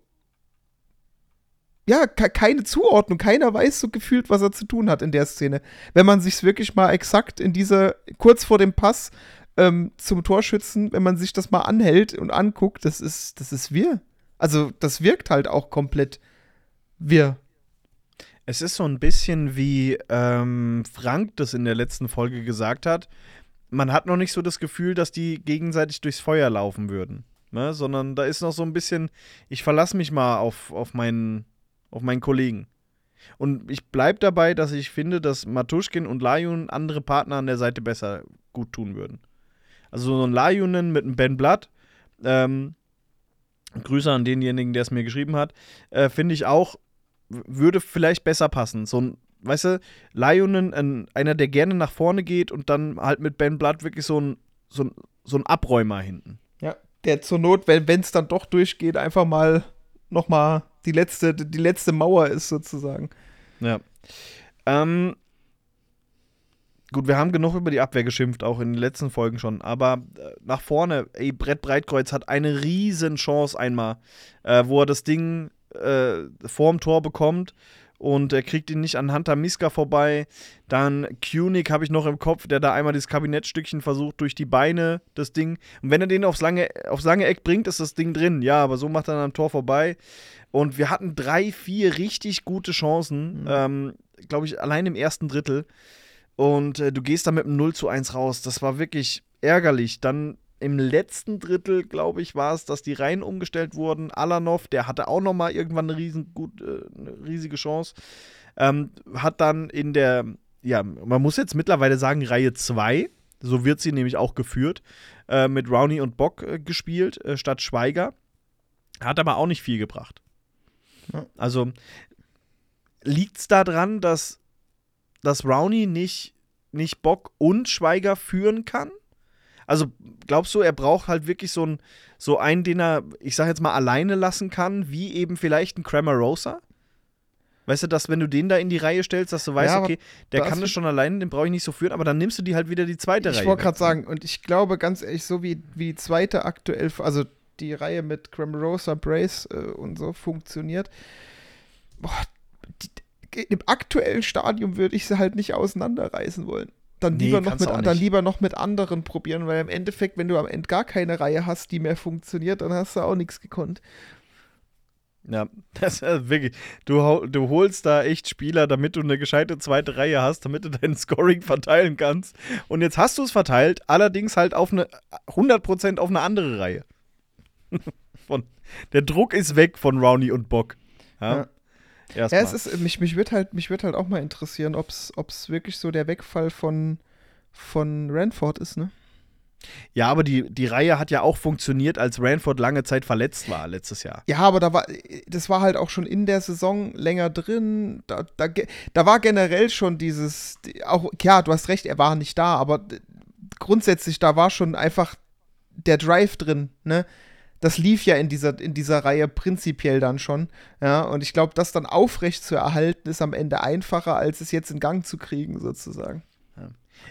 S3: ja, ke- keine Zuordnung. Keiner weiß so gefühlt, was er zu tun hat in der Szene. Wenn man sich wirklich mal exakt in dieser, kurz vor dem Pass ähm, zum Torschützen, wenn man sich das mal anhält und anguckt, das ist, das ist wir. Also, das wirkt halt auch komplett wir.
S2: Es ist so ein bisschen wie ähm, Frank das in der letzten Folge gesagt hat. Man hat noch nicht so das Gefühl, dass die gegenseitig durchs Feuer laufen würden. Ne? Sondern da ist noch so ein bisschen, ich verlasse mich mal auf, auf, meinen, auf meinen Kollegen. Und ich bleibe dabei, dass ich finde, dass Matuschkin und Lajun andere Partner an der Seite besser gut tun würden. Also so ein Lajunen mit einem Ben Blatt, ähm, Grüße an denjenigen, der es mir geschrieben hat. Äh, Finde ich auch, würde vielleicht besser passen. So ein, weißt du, Lionen, ein, einer, der gerne nach vorne geht und dann halt mit Ben Blood wirklich so ein, so ein, so ein Abräumer hinten.
S3: Ja, der zur Not, wenn es dann doch durchgeht, einfach mal nochmal die letzte, die letzte Mauer ist sozusagen.
S2: Ja. Ähm, gut, wir haben genug über die Abwehr geschimpft, auch in den letzten Folgen schon. Aber äh, nach vorne, ey, Brett Breitkreuz hat eine riesen Chance einmal, äh, wo er das Ding äh, vorm Tor bekommt und er kriegt ihn nicht an Hunter Miska vorbei. Dann Kunig habe ich noch im Kopf, der da einmal dieses Kabinettstückchen versucht, durch die Beine das Ding. Und wenn er den aufs lange, aufs lange Eck bringt, ist das Ding drin. Ja, aber so macht er dann am Tor vorbei. Und wir hatten drei, vier richtig gute Chancen, ähm, glaube ich, allein im ersten Drittel. Und äh, du gehst da mit einem 0 zu 1 raus. Das war wirklich ärgerlich. Dann im letzten Drittel, glaube ich, war es, dass die Reihen umgestellt wurden. Alanov, der hatte auch noch mal irgendwann eine, riesen, gut, äh, eine riesige Chance. Ähm, hat dann in der, ja, man muss jetzt mittlerweile sagen, Reihe 2, so wird sie nämlich auch geführt, äh, mit Rowney und Bock äh, gespielt, äh, statt Schweiger. Hat aber auch nicht viel gebracht.
S3: Ja.
S2: Also liegt es daran, dass, dass Rowney nicht, nicht Bock und Schweiger führen kann? Also glaubst du, er braucht halt wirklich so, ein, so einen, den er, ich sag jetzt mal, alleine lassen kann, wie eben vielleicht ein Cramarosa? Weißt du, dass wenn du den da in die Reihe stellst, dass du weißt,
S3: Ja,
S2: okay, der
S3: das
S2: kann das schon alleine, den brauche ich nicht so führen, aber dann nimmst du die halt wieder die zweite Reihe.
S3: Ich wollte gerade sagen, und ich glaube ganz ehrlich, so wie, wie die zweite aktuell, also die Reihe mit Cramarosa, Brace äh, und so funktioniert, boah, die, im aktuellen Stadium würde ich sie halt nicht auseinanderreißen wollen. Dann
S2: Nee,
S3: lieber, noch mit, dann lieber noch mit anderen probieren, weil im Endeffekt, wenn du am Ende gar keine Reihe hast, die mehr funktioniert, dann hast du auch nichts gekonnt.
S2: Ja, das ist wirklich. Du, du holst da echt Spieler, damit du eine gescheite zweite Reihe hast, damit du dein Scoring verteilen kannst. Und jetzt hast du es verteilt, allerdings halt auf eine 100% auf eine andere Reihe. von, der Druck ist weg von Rowney und Bock. Ja.
S3: Ja.
S2: Erstmal.
S3: Ja, es ist, mich, mich würde halt, mich halt auch mal interessieren, ob es wirklich so der Wegfall von, von Ranford ist, ne?
S2: ja, aber die, die Reihe hat ja auch funktioniert, als Ranford lange Zeit verletzt war letztes Jahr.
S3: Ja, aber da war, das war halt auch schon in der Saison länger drin. Da, da, da war generell schon dieses, die- auch, ja, du hast recht, er war nicht da, aber grundsätzlich, da war schon einfach der Drive drin, ne? Das lief ja in dieser, in dieser Reihe prinzipiell dann schon, ja, und ich glaube, das dann aufrecht zu erhalten, ist am Ende einfacher, als es jetzt in Gang zu kriegen, sozusagen.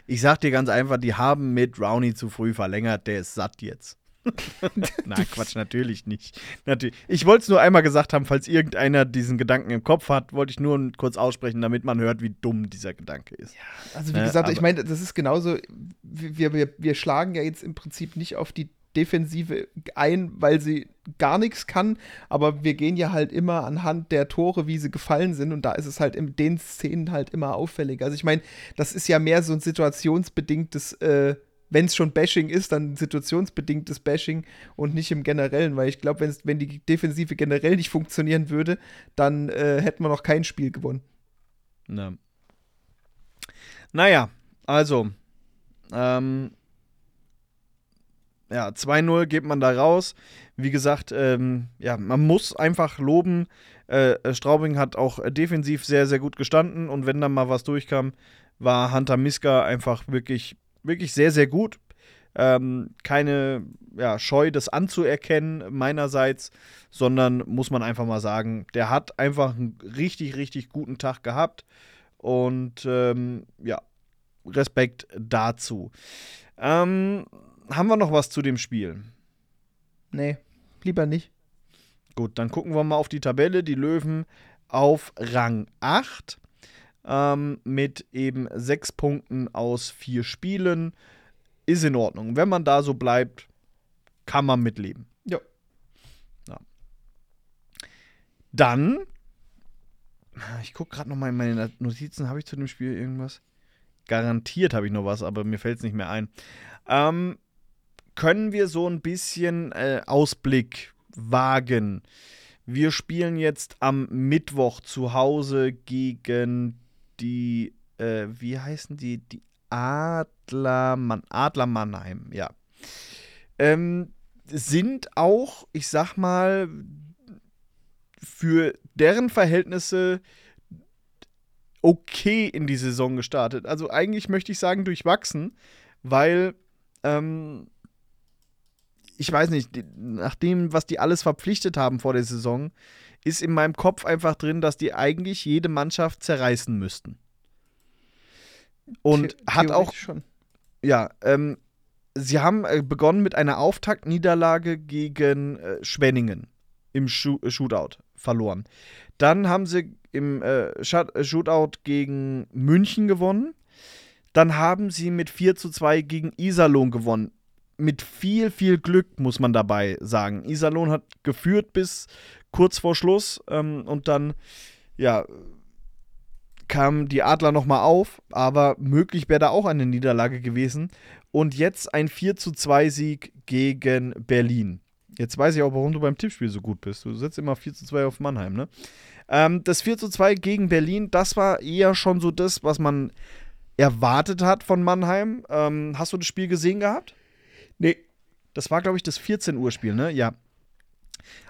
S2: Ich sag dir ganz einfach, die haben mit Rowney zu früh verlängert, der ist satt jetzt. Nein, Quatsch, natürlich nicht. Natürlich. Ich wollte es nur einmal gesagt haben, falls irgendeiner diesen Gedanken im Kopf hat, wollte ich nur kurz aussprechen, damit man hört, wie dumm dieser Gedanke ist.
S3: Also wie
S2: Ja,
S3: gesagt, ich meine, das ist genauso, wir, wir, wir schlagen ja jetzt im Prinzip nicht auf die Defensive ein, weil sie gar nichts kann, aber wir gehen ja halt immer anhand der Tore, wie sie gefallen sind und da ist es halt in den Szenen halt immer auffällig. Also ich meine, das ist ja mehr so ein situationsbedingtes, äh, wenn es schon Bashing ist, dann situationsbedingtes Bashing und nicht im Generellen, weil ich glaube, wenn die Defensive generell nicht funktionieren würde, dann äh, hätten wir noch kein Spiel gewonnen.
S2: Na. Naja, also, ähm, ja, 2-0 geht man da raus. Wie gesagt, ähm, ja, man muss einfach loben. Äh, Straubing hat auch defensiv sehr, sehr gut gestanden und wenn dann mal was durchkam, war Hunter Miska einfach wirklich, wirklich sehr, sehr gut. Ähm, keine ja, Scheu, das anzuerkennen meinerseits, sondern muss man einfach mal sagen, der hat einfach einen richtig, richtig guten Tag gehabt. Und ähm, ja, Respekt dazu. Ähm, haben wir noch was zu dem Spiel?
S3: Nee, lieber nicht.
S2: Gut, dann gucken wir mal auf die Tabelle. Die Löwen auf Rang 8 ähm, mit eben sechs Punkten aus vier Spielen. Ist in Ordnung. Wenn man da so bleibt, kann man mitleben.
S3: Ja.
S2: Ja. Dann, ich gucke gerade noch mal in meine Notizen, habe ich zu dem Spiel irgendwas? Garantiert habe ich noch was, aber mir fällt es nicht mehr ein. Ähm, können wir so ein bisschen äh, Ausblick wagen? Wir spielen jetzt am Mittwoch zu Hause gegen die, äh, wie heißen die? Die Adler, Mann, Adler ja. Ähm, sind auch, ich sag mal, für deren Verhältnisse okay in die Saison gestartet. Also eigentlich möchte ich sagen durchwachsen, weil ähm, ich weiß nicht, nach dem, was die alles verpflichtet haben vor der Saison, ist in meinem Kopf einfach drin, dass die eigentlich jede Mannschaft zerreißen müssten. Und
S3: The-
S2: hat auch
S3: schon.
S2: ja, ähm, sie haben äh, begonnen mit einer Auftaktniederlage gegen äh, Schwenningen im Schu äh, Shootout verloren. Dann haben sie im äh, äh, Shootout gegen München gewonnen. Dann haben sie mit 4 zu 2 gegen Iserlohn gewonnen. Mit viel, viel Glück, muss man dabei sagen. Iserlohn hat geführt bis kurz vor Schluss ähm, und dann, ja, kamen die Adler nochmal auf, aber möglich wäre da auch eine Niederlage gewesen. Und jetzt ein 4 zu 2 Sieg gegen Berlin. Jetzt weiß ich auch, warum du beim Tippspiel so gut bist. Du setzt immer 4 zu 2 auf Mannheim, ne? Ähm, das 4 zu 2 gegen Berlin, das war eher schon so das, was man erwartet hat von Mannheim. Ähm, hast du das Spiel gesehen gehabt?
S3: Nee.
S2: Das war, glaube ich, das 14 Uhr Spiel, ne? Ja.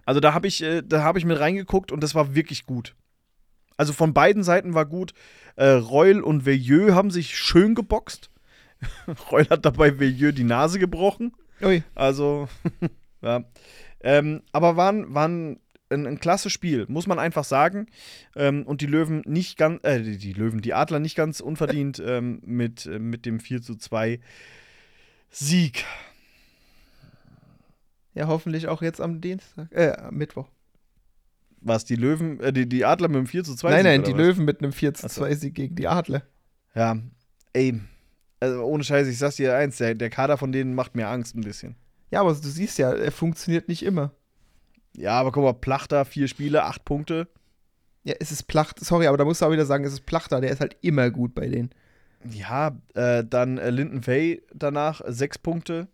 S2: Also da habe ich, äh, da habe ich mit reingeguckt und das war wirklich gut. Also von beiden Seiten war gut. Äh, Reul und Veilleux haben sich schön geboxt. Reul hat dabei Veilleux die Nase gebrochen.
S3: Ui.
S2: Also, ja. Ähm, aber waren, waren ein, ein klasse Spiel, muss man einfach sagen. Ähm, und die Löwen nicht ganz, äh, die, die Löwen, die Adler nicht ganz unverdient ähm, mit, äh, mit dem 4 zu 2 Sieg.
S3: Ja, hoffentlich auch jetzt am Dienstag. Äh, am Mittwoch.
S2: Was, die Löwen, äh, die, die Adler mit dem 4 zu 2
S3: nein,
S2: Sieg,
S3: nein, die
S2: was?
S3: Löwen mit einem 4 zu
S2: Ach so.
S3: 2 Sieg gegen die Adler.
S2: Ja, ey, also ohne Scheiße, ich sag's dir eins, der, der Kader von denen macht mir Angst ein bisschen.
S3: Ja, aber du siehst ja, er funktioniert nicht immer.
S2: Ja, aber guck mal, Plachter, vier Spiele, acht Punkte.
S3: Ja, es ist Placht. Sorry, aber da musst du auch wieder sagen, es ist Plachter. Der ist halt immer gut bei denen.
S2: Ja, äh, dann äh, Linden Fay danach, sechs Punkte.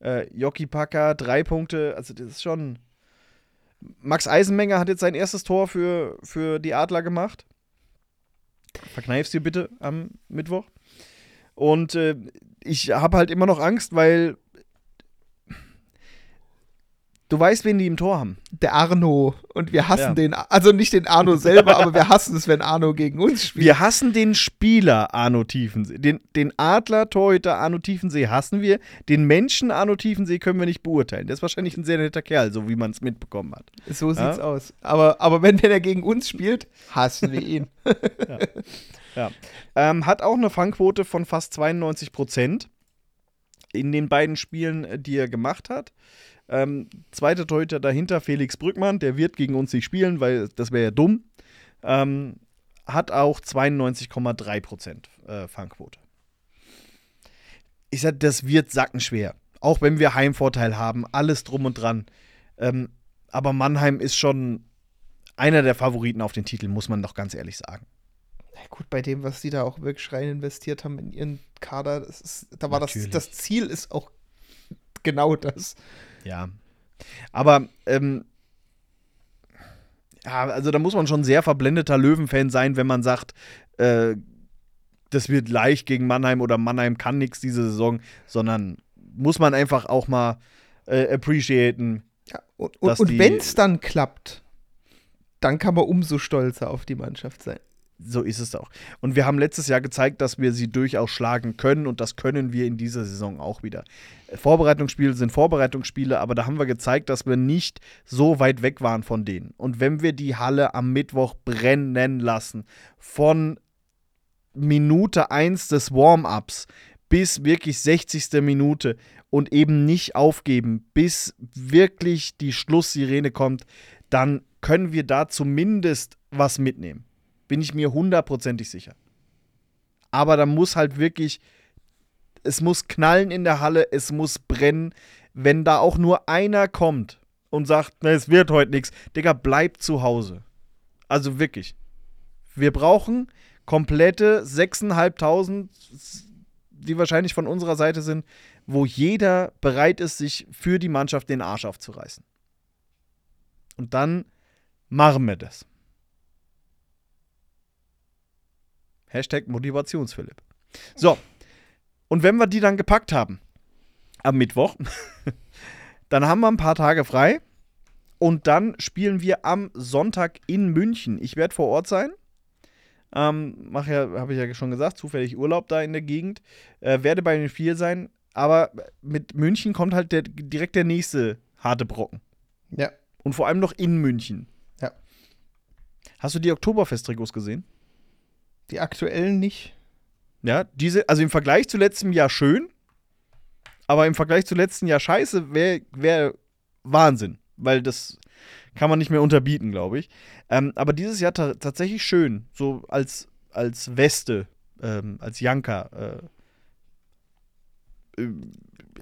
S2: Äh, Jockey Packer, drei Punkte. Also, das ist schon. Max Eisenmenger hat jetzt sein erstes Tor für, für die Adler gemacht. Verkneifst dir bitte am Mittwoch. Und äh, ich habe halt immer noch Angst, weil. Du weißt, wen die im Tor haben.
S3: Der Arno. Und wir hassen
S2: Ja.
S3: den. Also nicht den Arno selber, aber wir hassen es, wenn Arno gegen uns spielt.
S2: Wir hassen den Spieler Arno Tiefensee. Den, den Adler-Torhüter Arno Tiefensee hassen wir. Den Menschen Arno Tiefensee können wir nicht beurteilen. Der ist wahrscheinlich ein sehr netter Kerl, so wie man es mitbekommen hat.
S3: So sieht's
S2: Ja.
S3: aus. Aber, aber wenn der gegen uns spielt, hassen wir ihn.
S2: Ja. Ähm, hat auch eine Fangquote von fast 92 Prozent in den beiden Spielen, äh, die er gemacht hat. Ähm, zweiter Torhüter dahinter, Felix Brückmann, der wird gegen uns nicht spielen, weil das wäre ja dumm. Ähm, hat auch 92,3 Prozent äh, Fangquote. Ich sag, das wird sackenschwer. Auch wenn wir Heimvorteil haben, alles drum und dran. Ähm, aber Mannheim ist schon einer der Favoriten auf den Titel, muss man doch ganz ehrlich sagen.
S3: Na gut, bei dem, was die da auch wirklich rein investiert haben in ihren Kader, ist, da war das, das Ziel ist auch genau das.
S2: Ja. Aber, ähm, ja, also da muss man schon sehr verblendeter Löwenfan sein, wenn man sagt, äh, das wird leicht gegen Mannheim oder Mannheim kann nichts diese Saison, sondern muss man einfach auch mal äh, appreciaten.
S3: Ja, und und, und wenn es dann klappt, dann kann man umso stolzer auf die Mannschaft sein.
S2: So ist es auch. Und wir haben letztes Jahr gezeigt, dass wir sie durchaus schlagen können und das können wir in dieser Saison auch wieder. Vorbereitungsspiele sind Vorbereitungsspiele, aber da haben wir gezeigt, dass wir nicht so weit weg waren von denen. Und wenn wir die Halle am Mittwoch brennen lassen, von Minute 1 des Warm-ups bis wirklich 60. Minute und eben nicht aufgeben, bis wirklich die Schlusssirene kommt, dann können wir da zumindest was mitnehmen. Bin ich mir hundertprozentig sicher. Aber da muss halt wirklich, es muss knallen in der Halle, es muss brennen. Wenn da auch nur einer kommt und sagt, na, es wird heute nichts, Digga, bleib zu Hause. Also wirklich. Wir brauchen komplette 6.500, die wahrscheinlich von unserer Seite sind, wo jeder bereit ist, sich für die Mannschaft den Arsch aufzureißen. Und dann machen wir das. Hashtag Motivationsphilipp. So, und wenn wir die dann gepackt haben, am Mittwoch, Dann haben wir ein paar Tage frei. Und dann spielen wir am Sonntag in München. Ich werde vor Ort sein. Ähm, mache ja, habe ich ja schon gesagt, zufällig Urlaub da in der Gegend. Äh, werde bei den vier sein. Aber mit München kommt halt der, direkt der nächste harte Brocken.
S3: Ja.
S2: Und vor allem noch in München.
S3: Ja.
S2: Hast du die Oktoberfest-Trikots gesehen?
S3: Die aktuellen nicht.
S2: Ja, diese, also im Vergleich zu letztem Jahr schön, aber im Vergleich zu letztem Jahr scheiße wäre wär Wahnsinn, weil das kann man nicht mehr unterbieten, glaube ich. Ähm, aber dieses Jahr ta tatsächlich schön, so als, als Weste, ähm, als Janka äh, äh,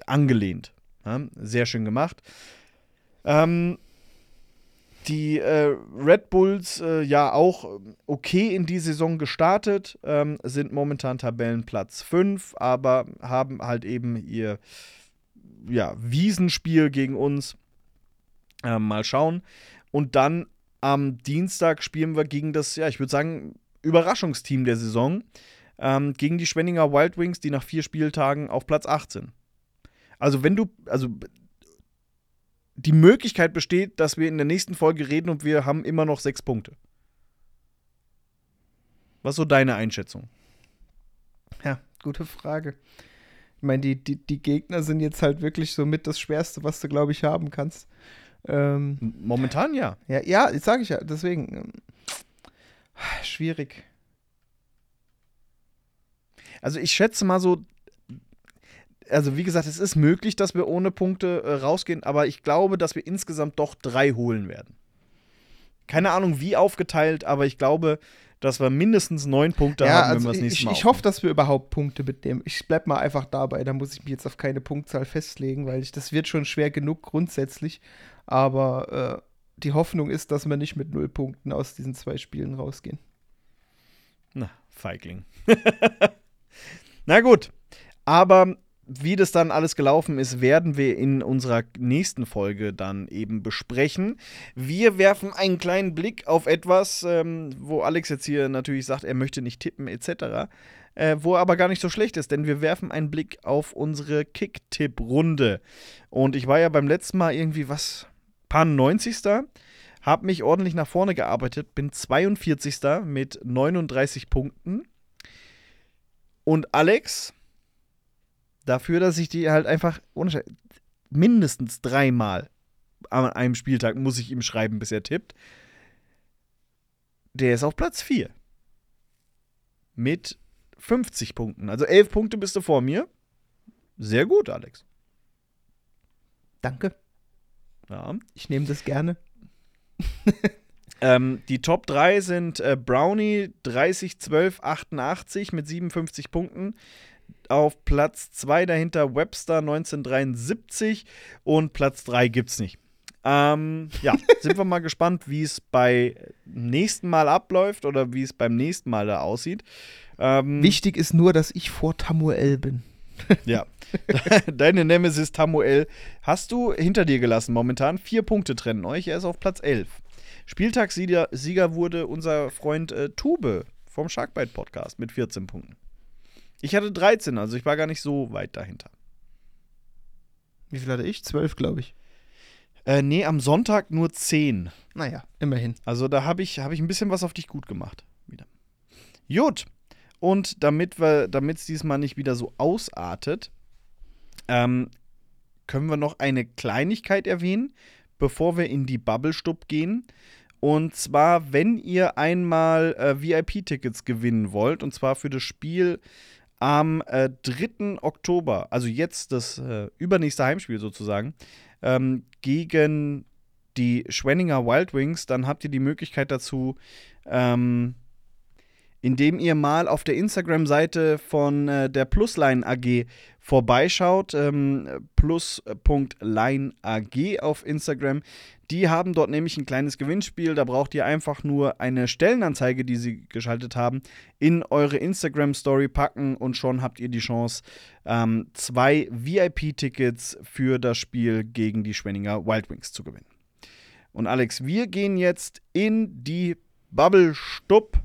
S2: angelehnt. Ja, sehr schön gemacht. Ähm, die äh, Red Bulls äh, ja auch okay in die Saison gestartet, ähm, sind momentan Tabellenplatz 5, aber haben halt eben ihr ja, Wiesenspiel gegen uns. Äh, mal schauen. Und dann am Dienstag spielen wir gegen das, ja, ich würde sagen, Überraschungsteam der Saison. Ähm, gegen die Schwenninger Wild Wings, die nach vier Spieltagen auf Platz 18. Also, wenn du, also die Möglichkeit besteht, dass wir in der nächsten Folge reden und wir haben immer noch sechs Punkte. Was ist so deine Einschätzung?
S3: Ja, gute Frage. Ich meine, die, die, die Gegner sind jetzt halt wirklich so mit das Schwerste, was du, glaube ich, haben kannst. Ähm,
S2: Momentan ja.
S3: ja, ja, das sage ich ja. Deswegen. Ähm, schwierig.
S2: Also ich schätze mal so, also wie gesagt, es ist möglich, dass wir ohne Punkte äh, rausgehen, aber ich glaube, dass wir insgesamt doch drei holen werden. Keine Ahnung, wie aufgeteilt, aber ich glaube, dass wir mindestens neun Punkte
S3: ja,
S2: haben,
S3: also
S2: wenn wir das nächste
S3: ich,
S2: Mal
S3: ich hoffe, dass wir überhaupt Punkte mitnehmen. Ich bleib mal einfach dabei. Da muss ich mich jetzt auf keine Punktzahl festlegen, weil ich, das wird schon schwer genug grundsätzlich. Aber äh, die Hoffnung ist, dass wir nicht mit null Punkten aus diesen zwei Spielen rausgehen.
S2: Na, Feigling. Na gut. Aber wie das dann alles gelaufen ist, werden wir in unserer nächsten Folge dann eben besprechen. Wir werfen einen kleinen Blick auf etwas, ähm, wo Alex jetzt hier natürlich sagt, er möchte nicht tippen etc., äh, wo er aber gar nicht so schlecht ist, denn wir werfen einen Blick auf unsere Kick-Tipp-Runde. Und ich war ja beim letzten Mal irgendwie was, paar 90. Hab mich ordentlich nach vorne gearbeitet, bin 42. mit 39 Punkten. Und Alex dafür, dass ich die halt einfach mindestens dreimal an einem Spieltag muss ich ihm schreiben, bis er tippt. Der ist auf Platz 4. Mit 50 Punkten. Also 11 Punkte bist du vor mir. Sehr gut, Alex.
S3: Danke.
S2: Ja.
S3: Ich nehme das gerne.
S2: ähm, die Top 3 sind äh, Brownie 30, 12, 88 mit 57 Punkten auf Platz 2 dahinter Webster 1973 und Platz 3 gibt's nicht. Ähm, ja, sind wir mal gespannt, wie es bei nächsten Mal abläuft oder wie es beim nächsten Mal da aussieht. Ähm,
S3: Wichtig ist nur, dass ich vor Tamuel bin.
S2: ja. Deine Nemesis Tamuel hast du hinter dir gelassen. Momentan vier Punkte trennen euch. Er ist auf Platz 11. Spieltagssieger Sieger wurde unser Freund äh, Tube vom Sharkbite Podcast mit 14 Punkten. Ich hatte 13, also ich war gar nicht so weit dahinter.
S3: Wie viel hatte ich? 12, glaube ich.
S2: Äh, nee, am Sonntag nur 10.
S3: Naja, immerhin.
S2: Also da habe ich, hab ich ein bisschen was auf dich gut gemacht. Wieder. Gut. Und damit es diesmal nicht wieder so ausartet, ähm, können wir noch eine Kleinigkeit erwähnen, bevor wir in die Bubble-Stub gehen. Und zwar, wenn ihr einmal äh, VIP-Tickets gewinnen wollt, und zwar für das Spiel am äh, 3. Oktober, also jetzt das äh, übernächste Heimspiel sozusagen, ähm, gegen die Schwenninger Wild Wings, dann habt ihr die Möglichkeit dazu, ähm, indem ihr mal auf der Instagram-Seite von äh, der Plusline AG vorbeischaut, ähm, plus.line AG auf Instagram. Die haben dort nämlich ein kleines Gewinnspiel. Da braucht ihr einfach nur eine Stellenanzeige, die sie geschaltet haben, in eure Instagram-Story packen und schon habt ihr die Chance, ähm, zwei VIP-Tickets für das Spiel gegen die Schwenninger Wild Wings zu gewinnen. Und Alex, wir gehen jetzt in die Bubble-Stub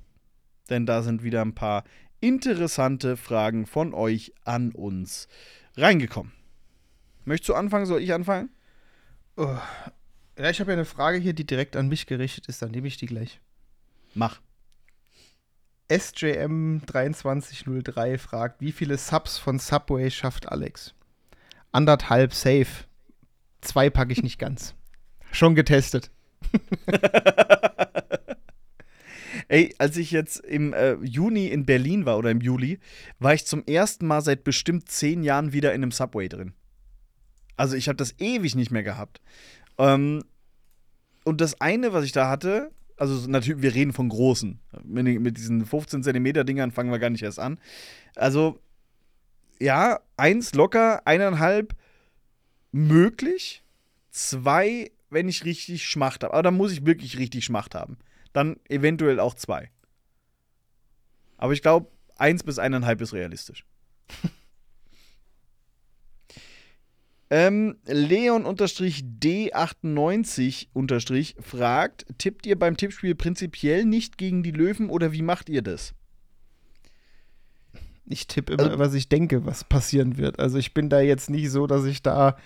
S2: denn da sind wieder ein paar interessante Fragen von euch an uns reingekommen. Möchtest du anfangen? Soll ich anfangen?
S3: Oh. Ja, ich habe ja eine Frage hier, die direkt an mich gerichtet ist, dann nehme ich die gleich.
S2: Mach.
S3: SJM2303 fragt, wie viele Subs von Subway schafft Alex? Anderthalb safe. Zwei packe ich nicht ganz. Schon getestet.
S2: Ey, als ich jetzt im äh, Juni in Berlin war oder im Juli, war ich zum ersten Mal seit bestimmt zehn Jahren wieder in einem Subway drin. Also ich habe das ewig nicht mehr gehabt. Ähm, und das eine, was ich da hatte, also natürlich, wir reden von großen. Mit, mit diesen 15 Zentimeter Dingern fangen wir gar nicht erst an. Also ja, eins locker, eineinhalb möglich, zwei, wenn ich richtig Schmacht habe. Aber dann muss ich wirklich richtig Schmacht haben. Dann eventuell auch zwei. Aber ich glaube, eins bis eineinhalb ist realistisch. ähm, Leon-D98- fragt: Tippt ihr beim Tippspiel prinzipiell nicht gegen die Löwen oder wie macht ihr das?
S3: Ich tippe immer,
S2: Also-
S3: was ich denke, was passieren wird. Also ich bin da jetzt nicht so, dass ich da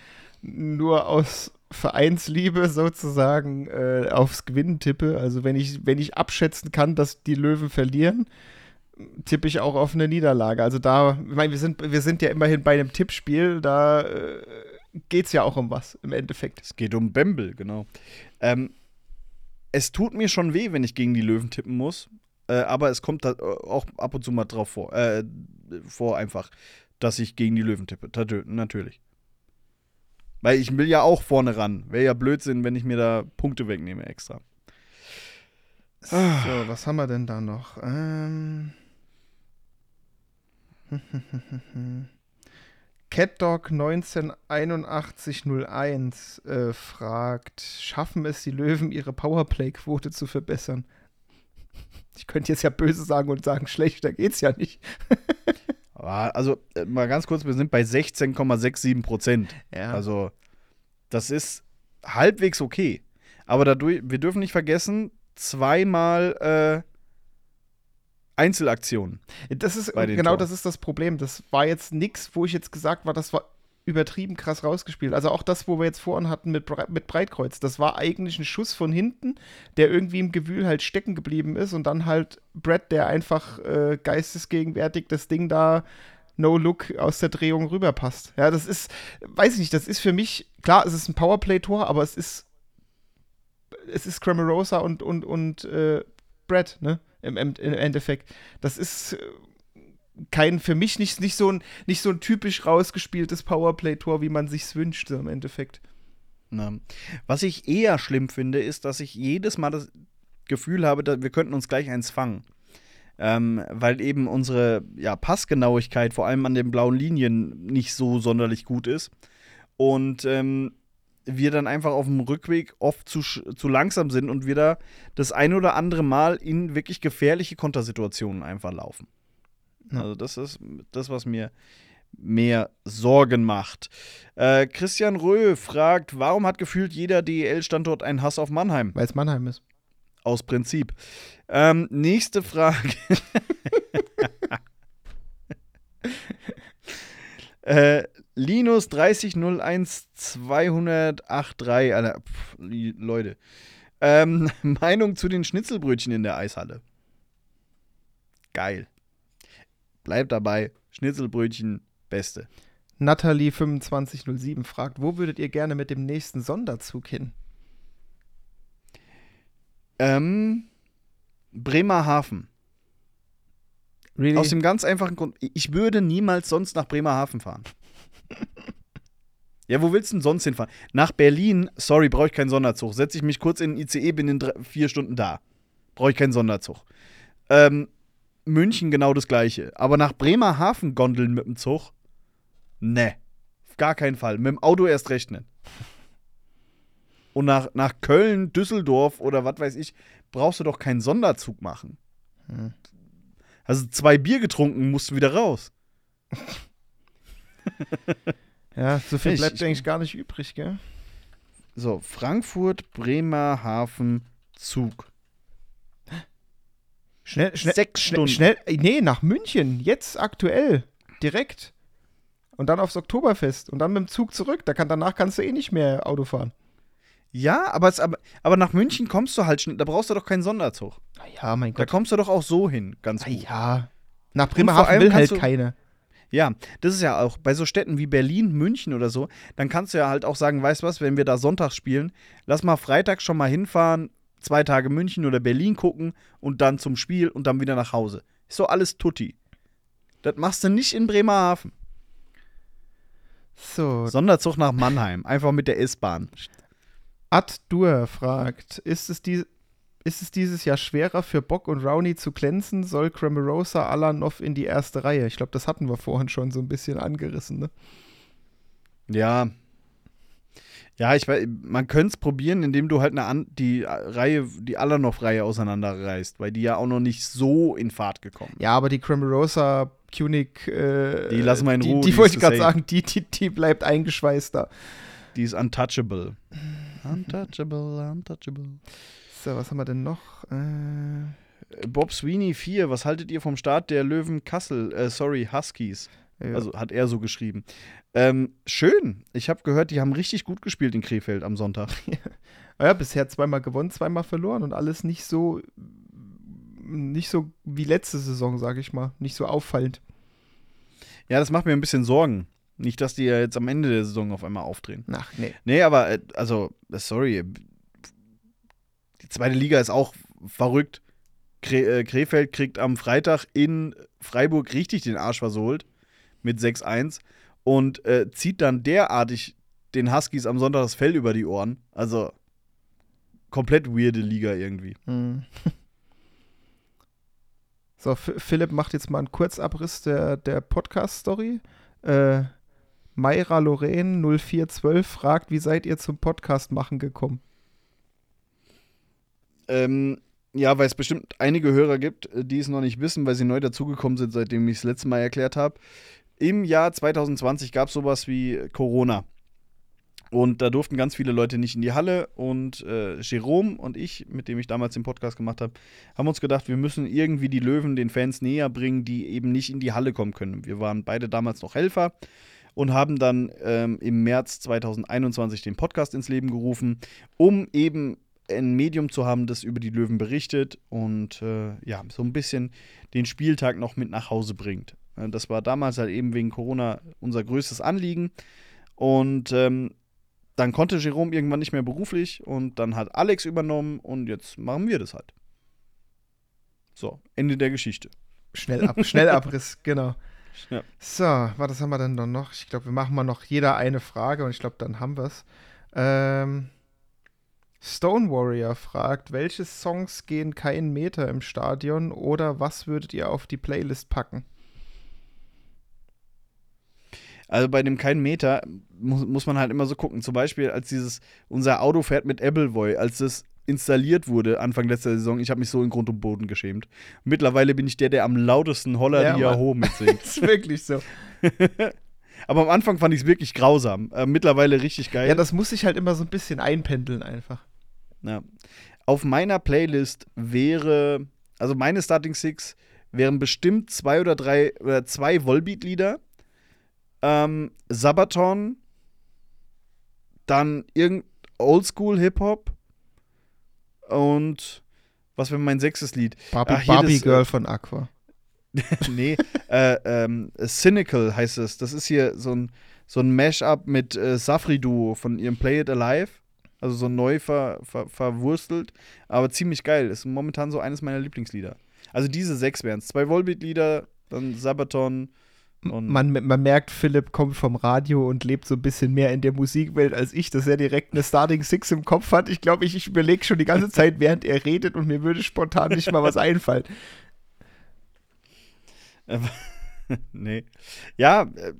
S3: nur aus Vereinsliebe sozusagen äh, aufs Gewinnen tippe. Also wenn ich, wenn ich abschätzen kann, dass die Löwen verlieren, tippe ich auch auf eine Niederlage. Also da, ich meine, wir sind, wir sind ja immerhin bei einem Tippspiel, da äh, geht es ja auch um was im Endeffekt.
S2: Es geht um Bembel, genau. Ähm, es tut mir schon weh, wenn ich gegen die Löwen tippen muss. Äh, aber es kommt äh, auch ab und zu mal drauf vor. Äh, vor einfach, dass ich gegen die Löwen tippe. Natürlich. Weil ich will ja auch vorne ran. Wäre ja Blödsinn, wenn ich mir da Punkte wegnehme extra.
S3: So, was haben wir denn da noch? Ähm. CatDog 198101 äh, fragt: Schaffen es die Löwen, ihre Powerplay-Quote zu verbessern? Ich könnte jetzt ja böse sagen und sagen, schlechter geht's ja nicht.
S2: Also, äh, mal ganz kurz, wir sind bei 16,67 Prozent.
S3: Ja.
S2: Also, das ist halbwegs okay. Aber dadurch, wir dürfen nicht vergessen, zweimal äh, Einzelaktionen.
S3: Das ist genau
S2: Toren.
S3: das ist das Problem. Das war jetzt nichts, wo ich jetzt gesagt war, das war übertrieben krass rausgespielt. Also auch das, wo wir jetzt vorhin hatten mit, Bre mit Breitkreuz, das war eigentlich ein Schuss von hinten, der irgendwie im Gewühl halt stecken geblieben ist und dann halt Brett, der einfach äh, geistesgegenwärtig das Ding da No Look aus der Drehung rüberpasst. Ja, das ist, weiß ich nicht, das ist für mich, klar, es ist ein Powerplay-Tor, aber es ist es ist Cramarosa und, und, und äh, Brett, ne? Im, im, Im Endeffekt. Das ist äh, kein, für mich nicht, nicht, so ein, nicht so ein typisch rausgespieltes Powerplay-Tor, wie man sich's wünscht, so im Endeffekt.
S2: Na, was ich eher schlimm finde, ist, dass ich jedes Mal das Gefühl habe, dass wir könnten uns gleich eins fangen. Ähm, weil eben unsere ja, Passgenauigkeit vor allem an den blauen Linien nicht so sonderlich gut ist. Und ähm, wir dann einfach auf dem Rückweg oft zu, zu langsam sind und wir da das ein oder andere Mal in wirklich gefährliche Kontersituationen einfach laufen.
S3: Ja.
S2: Also das ist das, was mir mehr Sorgen macht. Äh, Christian Röh fragt, warum hat gefühlt jeder DEL-Standort einen Hass auf Mannheim?
S3: Weil es Mannheim ist.
S2: Aus Prinzip. Ähm, nächste Frage. äh, Linus 3001283, Alter, pff, Leute. Ähm, Meinung zu den Schnitzelbrötchen in der Eishalle. Geil. Bleibt dabei, Schnitzelbrötchen, beste.
S3: Nathalie2507 fragt, wo würdet ihr gerne mit dem nächsten Sonderzug hin?
S2: Ähm, Bremerhaven.
S3: Really?
S2: Aus dem ganz einfachen Grund, ich würde niemals sonst nach Bremerhaven fahren. ja, wo willst du denn sonst hinfahren? Nach Berlin, sorry, brauche ich keinen Sonderzug. Setze ich mich kurz in den ICE, bin in drei, vier Stunden da. Brauche ich keinen Sonderzug. Ähm, München genau das gleiche. Aber nach Bremerhaven gondeln mit dem Zug? Ne. Auf gar keinen Fall. Mit dem Auto erst rechnen. Und nach, nach Köln, Düsseldorf oder was weiß ich, brauchst du doch keinen Sonderzug machen.
S3: Hm.
S2: Also zwei Bier getrunken, musst du wieder raus.
S3: ja, so viel bleibt
S2: ich-
S3: eigentlich gar nicht übrig, gell?
S2: So, Frankfurt, Bremerhaven, Zug.
S3: Schnell, schnell,
S2: Sechs
S3: schnell,
S2: Stunden.
S3: schnell, äh, nee, nach München, jetzt aktuell, direkt. Und dann aufs Oktoberfest und dann mit dem Zug zurück. Da kann, danach kannst du eh nicht mehr Auto fahren.
S2: Ja, aber, es, aber, aber nach München kommst du halt schnell. Da brauchst du doch keinen Sonderzug.
S3: Ah ja, mein
S2: Da
S3: Gott.
S2: kommst du doch auch so hin, ganz gut.
S3: ja. Nach Bremerhaven will halt keine.
S2: Ja, das ist ja auch bei so Städten wie Berlin, München oder so, dann kannst du ja halt auch sagen, weißt du was, wenn wir da sonntags spielen, lass mal Freitag schon mal hinfahren, zwei Tage München oder Berlin gucken und dann zum Spiel und dann wieder nach Hause. Ist so alles tutti. Das machst du nicht in Bremerhaven.
S3: So,
S2: Sonderzug nach Mannheim, einfach mit der S-Bahn.
S3: Ad Dur fragt, ist es, die, ist es dieses Jahr schwerer für Bock und Rowney zu glänzen? Soll Cramarosa Alanov in die erste Reihe? Ich glaube, das hatten wir vorhin schon so ein bisschen angerissen. Ne?
S2: Ja. Ja, ich weiß, man könnte es probieren, indem du halt eine an, die Reihe, die Alanov-Reihe auseinanderreißt, weil die ja auch noch nicht so in Fahrt gekommen.
S3: Ja, aber die Cramarosa Punic, äh,
S2: Die lassen wir in
S3: die,
S2: Ruhe,
S3: Die,
S2: die
S3: wollte
S2: ist
S3: ich gerade sagen, die, die, die bleibt eingeschweißt da.
S2: Die ist untouchable. Untouchable, untouchable.
S3: So, was haben wir denn noch? Äh,
S2: Bob Sweeney 4, was haltet ihr vom Start der Löwen Kassel, äh, sorry, Huskies?
S3: Ja.
S2: Also hat er so geschrieben. Ähm, schön. Ich habe gehört, die haben richtig gut gespielt in Krefeld am Sonntag.
S3: ja, bisher zweimal gewonnen, zweimal verloren und alles nicht so nicht so wie letzte Saison, sage ich mal. Nicht so auffallend.
S2: Ja, das macht mir ein bisschen Sorgen. Nicht, dass die ja jetzt am Ende der Saison auf einmal aufdrehen.
S3: Ach, nee.
S2: Nee, aber, äh, also, äh, sorry. Die zweite Liga ist auch verrückt. Äh, Krefeld kriegt am Freitag in Freiburg richtig den Arsch versohlt mit 6-1 und äh, zieht dann derartig den Huskies am Sonntag das Fell über die Ohren. Also, komplett weirde Liga irgendwie.
S3: Hm. So, F Philipp macht jetzt mal einen Kurzabriss der, der Podcast-Story. Äh, Mayra Lorraine 0412 fragt, wie seid ihr zum Podcast machen gekommen?
S2: Ähm, ja, weil es bestimmt einige Hörer gibt, äh, die es noch nicht wissen, weil sie neu dazugekommen sind, seitdem ich es letzte Mal erklärt habe. Im Jahr 2020 gab es sowas wie Corona. Und da durften ganz viele Leute nicht in die Halle. Und äh, Jerome und ich, mit dem ich damals den Podcast gemacht habe, haben uns gedacht, wir müssen irgendwie die Löwen den Fans näher bringen, die eben nicht in die Halle kommen können. Wir waren beide damals noch Helfer und haben dann ähm, im März 2021 den Podcast ins Leben gerufen, um eben ein Medium zu haben, das über die Löwen berichtet und äh, ja, so ein bisschen den Spieltag noch mit nach Hause bringt. Äh, Das war damals halt eben wegen Corona unser größtes Anliegen. Und ähm, dann konnte Jerome irgendwann nicht mehr beruflich und dann hat Alex übernommen und jetzt machen wir das halt. So, Ende der Geschichte.
S3: Schnell ab, Schnellabriss, genau.
S2: Ja.
S3: So, was haben wir denn dann noch? Ich glaube, wir machen mal noch jeder eine Frage und ich glaube, dann haben wir es. Ähm, Stone Warrior fragt, welche Songs gehen keinen Meter im Stadion oder was würdet ihr auf die Playlist packen?
S2: Also bei dem keinen Meter muss, muss man halt immer so gucken. Zum Beispiel, als dieses, unser Auto fährt mit Appleboy, als das installiert wurde Anfang letzter Saison, ich habe mich so in Grund und Boden geschämt. Mittlerweile bin ich der, der am lautesten Holler
S3: Ja,
S2: die
S3: Mann.
S2: Ho mitsingt.
S3: Ist wirklich so.
S2: Aber am Anfang fand ich es wirklich grausam. Äh, mittlerweile richtig geil.
S3: Ja, das muss sich halt immer so ein bisschen einpendeln einfach.
S2: Ja. Auf meiner Playlist wäre, also meine Starting Six wären bestimmt zwei oder drei oder zwei Volbeat-Lieder. Ähm, Sabaton, dann irgend Oldschool Hip-Hop und was wäre mein sechstes Lied?
S3: Barbie,
S2: Ach,
S3: Barbie
S2: das, äh,
S3: Girl von Aqua.
S2: nee, äh, ähm, Cynical heißt es. Das ist hier so ein, so ein Mash-up mit äh, Safri Duo von ihrem Play It Alive. Also so neu ver, ver, verwurstelt, aber ziemlich geil. Ist momentan so eines meiner Lieblingslieder. Also diese sechs wären es. Zwei Volbeat-Lieder, dann Sabaton und
S3: Man, man merkt, Philipp kommt vom Radio und lebt so ein bisschen mehr in der Musikwelt als ich, dass er direkt eine Starting Six im Kopf hat. Ich glaube, ich, ich überlege schon die ganze Zeit, während er redet und mir würde spontan nicht mal was einfallen.
S2: nee. Ja, äh,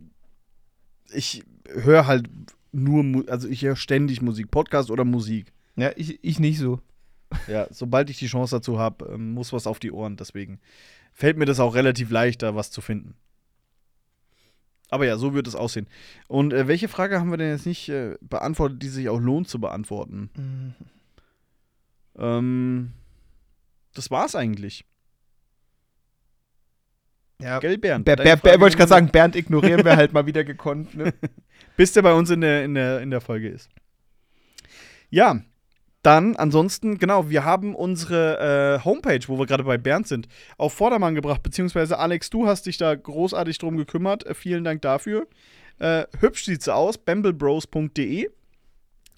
S2: ich höre halt nur, also ich höre ständig Musik, Podcast oder Musik.
S3: Ja, ich, ich nicht so.
S2: Ja, sobald ich die Chance dazu habe, ähm, muss was auf die Ohren. Deswegen fällt mir das auch relativ leicht, da was zu finden. Aber ja, so wird es aussehen. Und äh, welche Frage haben wir denn jetzt nicht äh, beantwortet, die sich auch lohnt zu beantworten?
S3: Mhm.
S2: Ähm, das war's eigentlich.
S3: Ja,
S2: Gell, Bernd?
S3: Ber, Ber, Ber, wollte ich gerade sagen, Bernd ignorieren wir halt mal wieder gekonnt. Ne?
S2: Bis der bei uns in der, in der, in der Folge ist. Ja, dann ansonsten, genau, wir haben unsere äh, Homepage, wo wir gerade bei Bernd sind, auf Vordermann gebracht, beziehungsweise Alex, du hast dich da großartig drum gekümmert. Äh, vielen Dank dafür. Äh, hübsch sieht sie aus, bamblebros.de.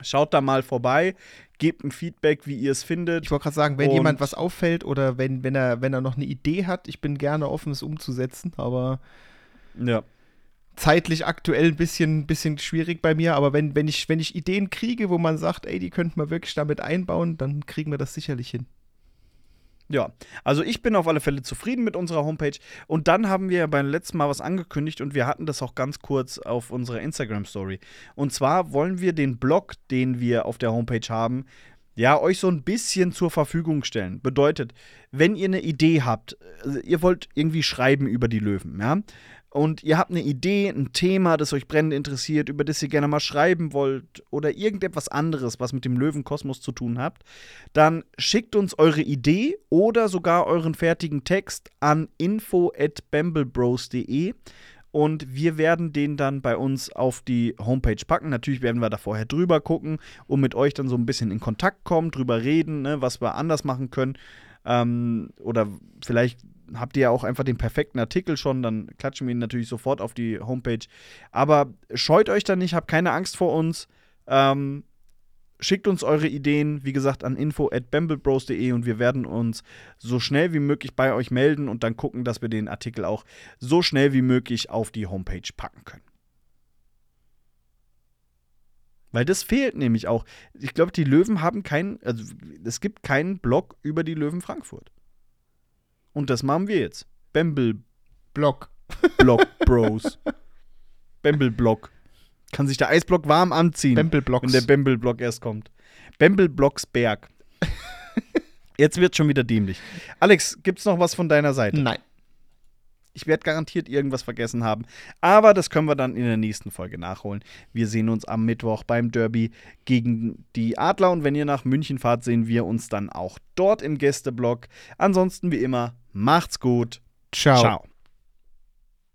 S2: Schaut da mal vorbei, gebt ein Feedback, wie ihr es findet.
S3: Ich wollte gerade sagen, wenn
S2: Und-
S3: jemand was auffällt oder wenn, wenn, er, wenn er noch eine Idee hat, ich bin gerne offen, es umzusetzen, aber
S2: Ja.
S3: Zeitlich aktuell ein bisschen, bisschen schwierig bei mir. Aber wenn, wenn, ich, wenn ich Ideen kriege, wo man sagt, ey, die könnten wir wirklich damit einbauen, dann kriegen wir das sicherlich hin.
S2: Ja, also ich bin auf alle Fälle zufrieden mit unserer Homepage. Und dann haben wir ja beim letzten Mal was angekündigt und wir hatten das auch ganz kurz auf unserer Instagram-Story. Und zwar wollen wir den Blog, den wir auf der Homepage haben, ja, euch so ein bisschen zur Verfügung stellen. Bedeutet, wenn ihr eine Idee habt, also ihr wollt irgendwie schreiben über die Löwen, ja, und ihr habt eine Idee, ein Thema, das euch brennend interessiert, über das ihr gerne mal schreiben wollt oder irgendetwas anderes, was mit dem Löwenkosmos zu tun habt, dann schickt uns eure Idee oder sogar euren fertigen Text an info@bamblebros.de und wir werden den dann bei uns auf die Homepage packen. Natürlich werden wir da vorher drüber gucken und mit euch dann so ein bisschen in Kontakt kommen, drüber reden, ne, was wir anders machen können. Ähm, oder vielleicht habt ihr ja auch einfach den perfekten Artikel schon, dann klatschen wir ihn natürlich sofort auf die Homepage. Aber scheut euch da nicht, habt keine Angst vor uns. Ähm, schickt uns eure Ideen, wie gesagt, an info@bamblebros.de und wir werden uns so schnell wie möglich bei euch melden und dann gucken, dass wir den Artikel auch so schnell wie möglich auf die Homepage packen können. Weil das fehlt nämlich auch. Ich glaube, die Löwen haben keinen, also es gibt keinen Blog über die Löwen Frankfurt. Und das machen wir jetzt. Bamble
S3: Blog.
S2: Block Bros. Bamble Block. Kann sich der Eisblock warm anziehen.
S3: Bamble Blocks.
S2: Wenn der Bamble Block erst kommt. Bamble Blocks Berg. Jetzt wird schon wieder dämlich. Alex, gibt's noch was von deiner Seite?
S3: Nein.
S2: Ich werde garantiert irgendwas vergessen haben. Aber das können wir dann in der nächsten Folge nachholen. Wir sehen uns am Mittwoch beim Derby gegen die Adler. Und wenn ihr nach München fahrt, sehen wir uns dann auch dort im Gästeblock. Ansonsten wie immer, macht's gut.
S3: Ciao.
S2: Ciao.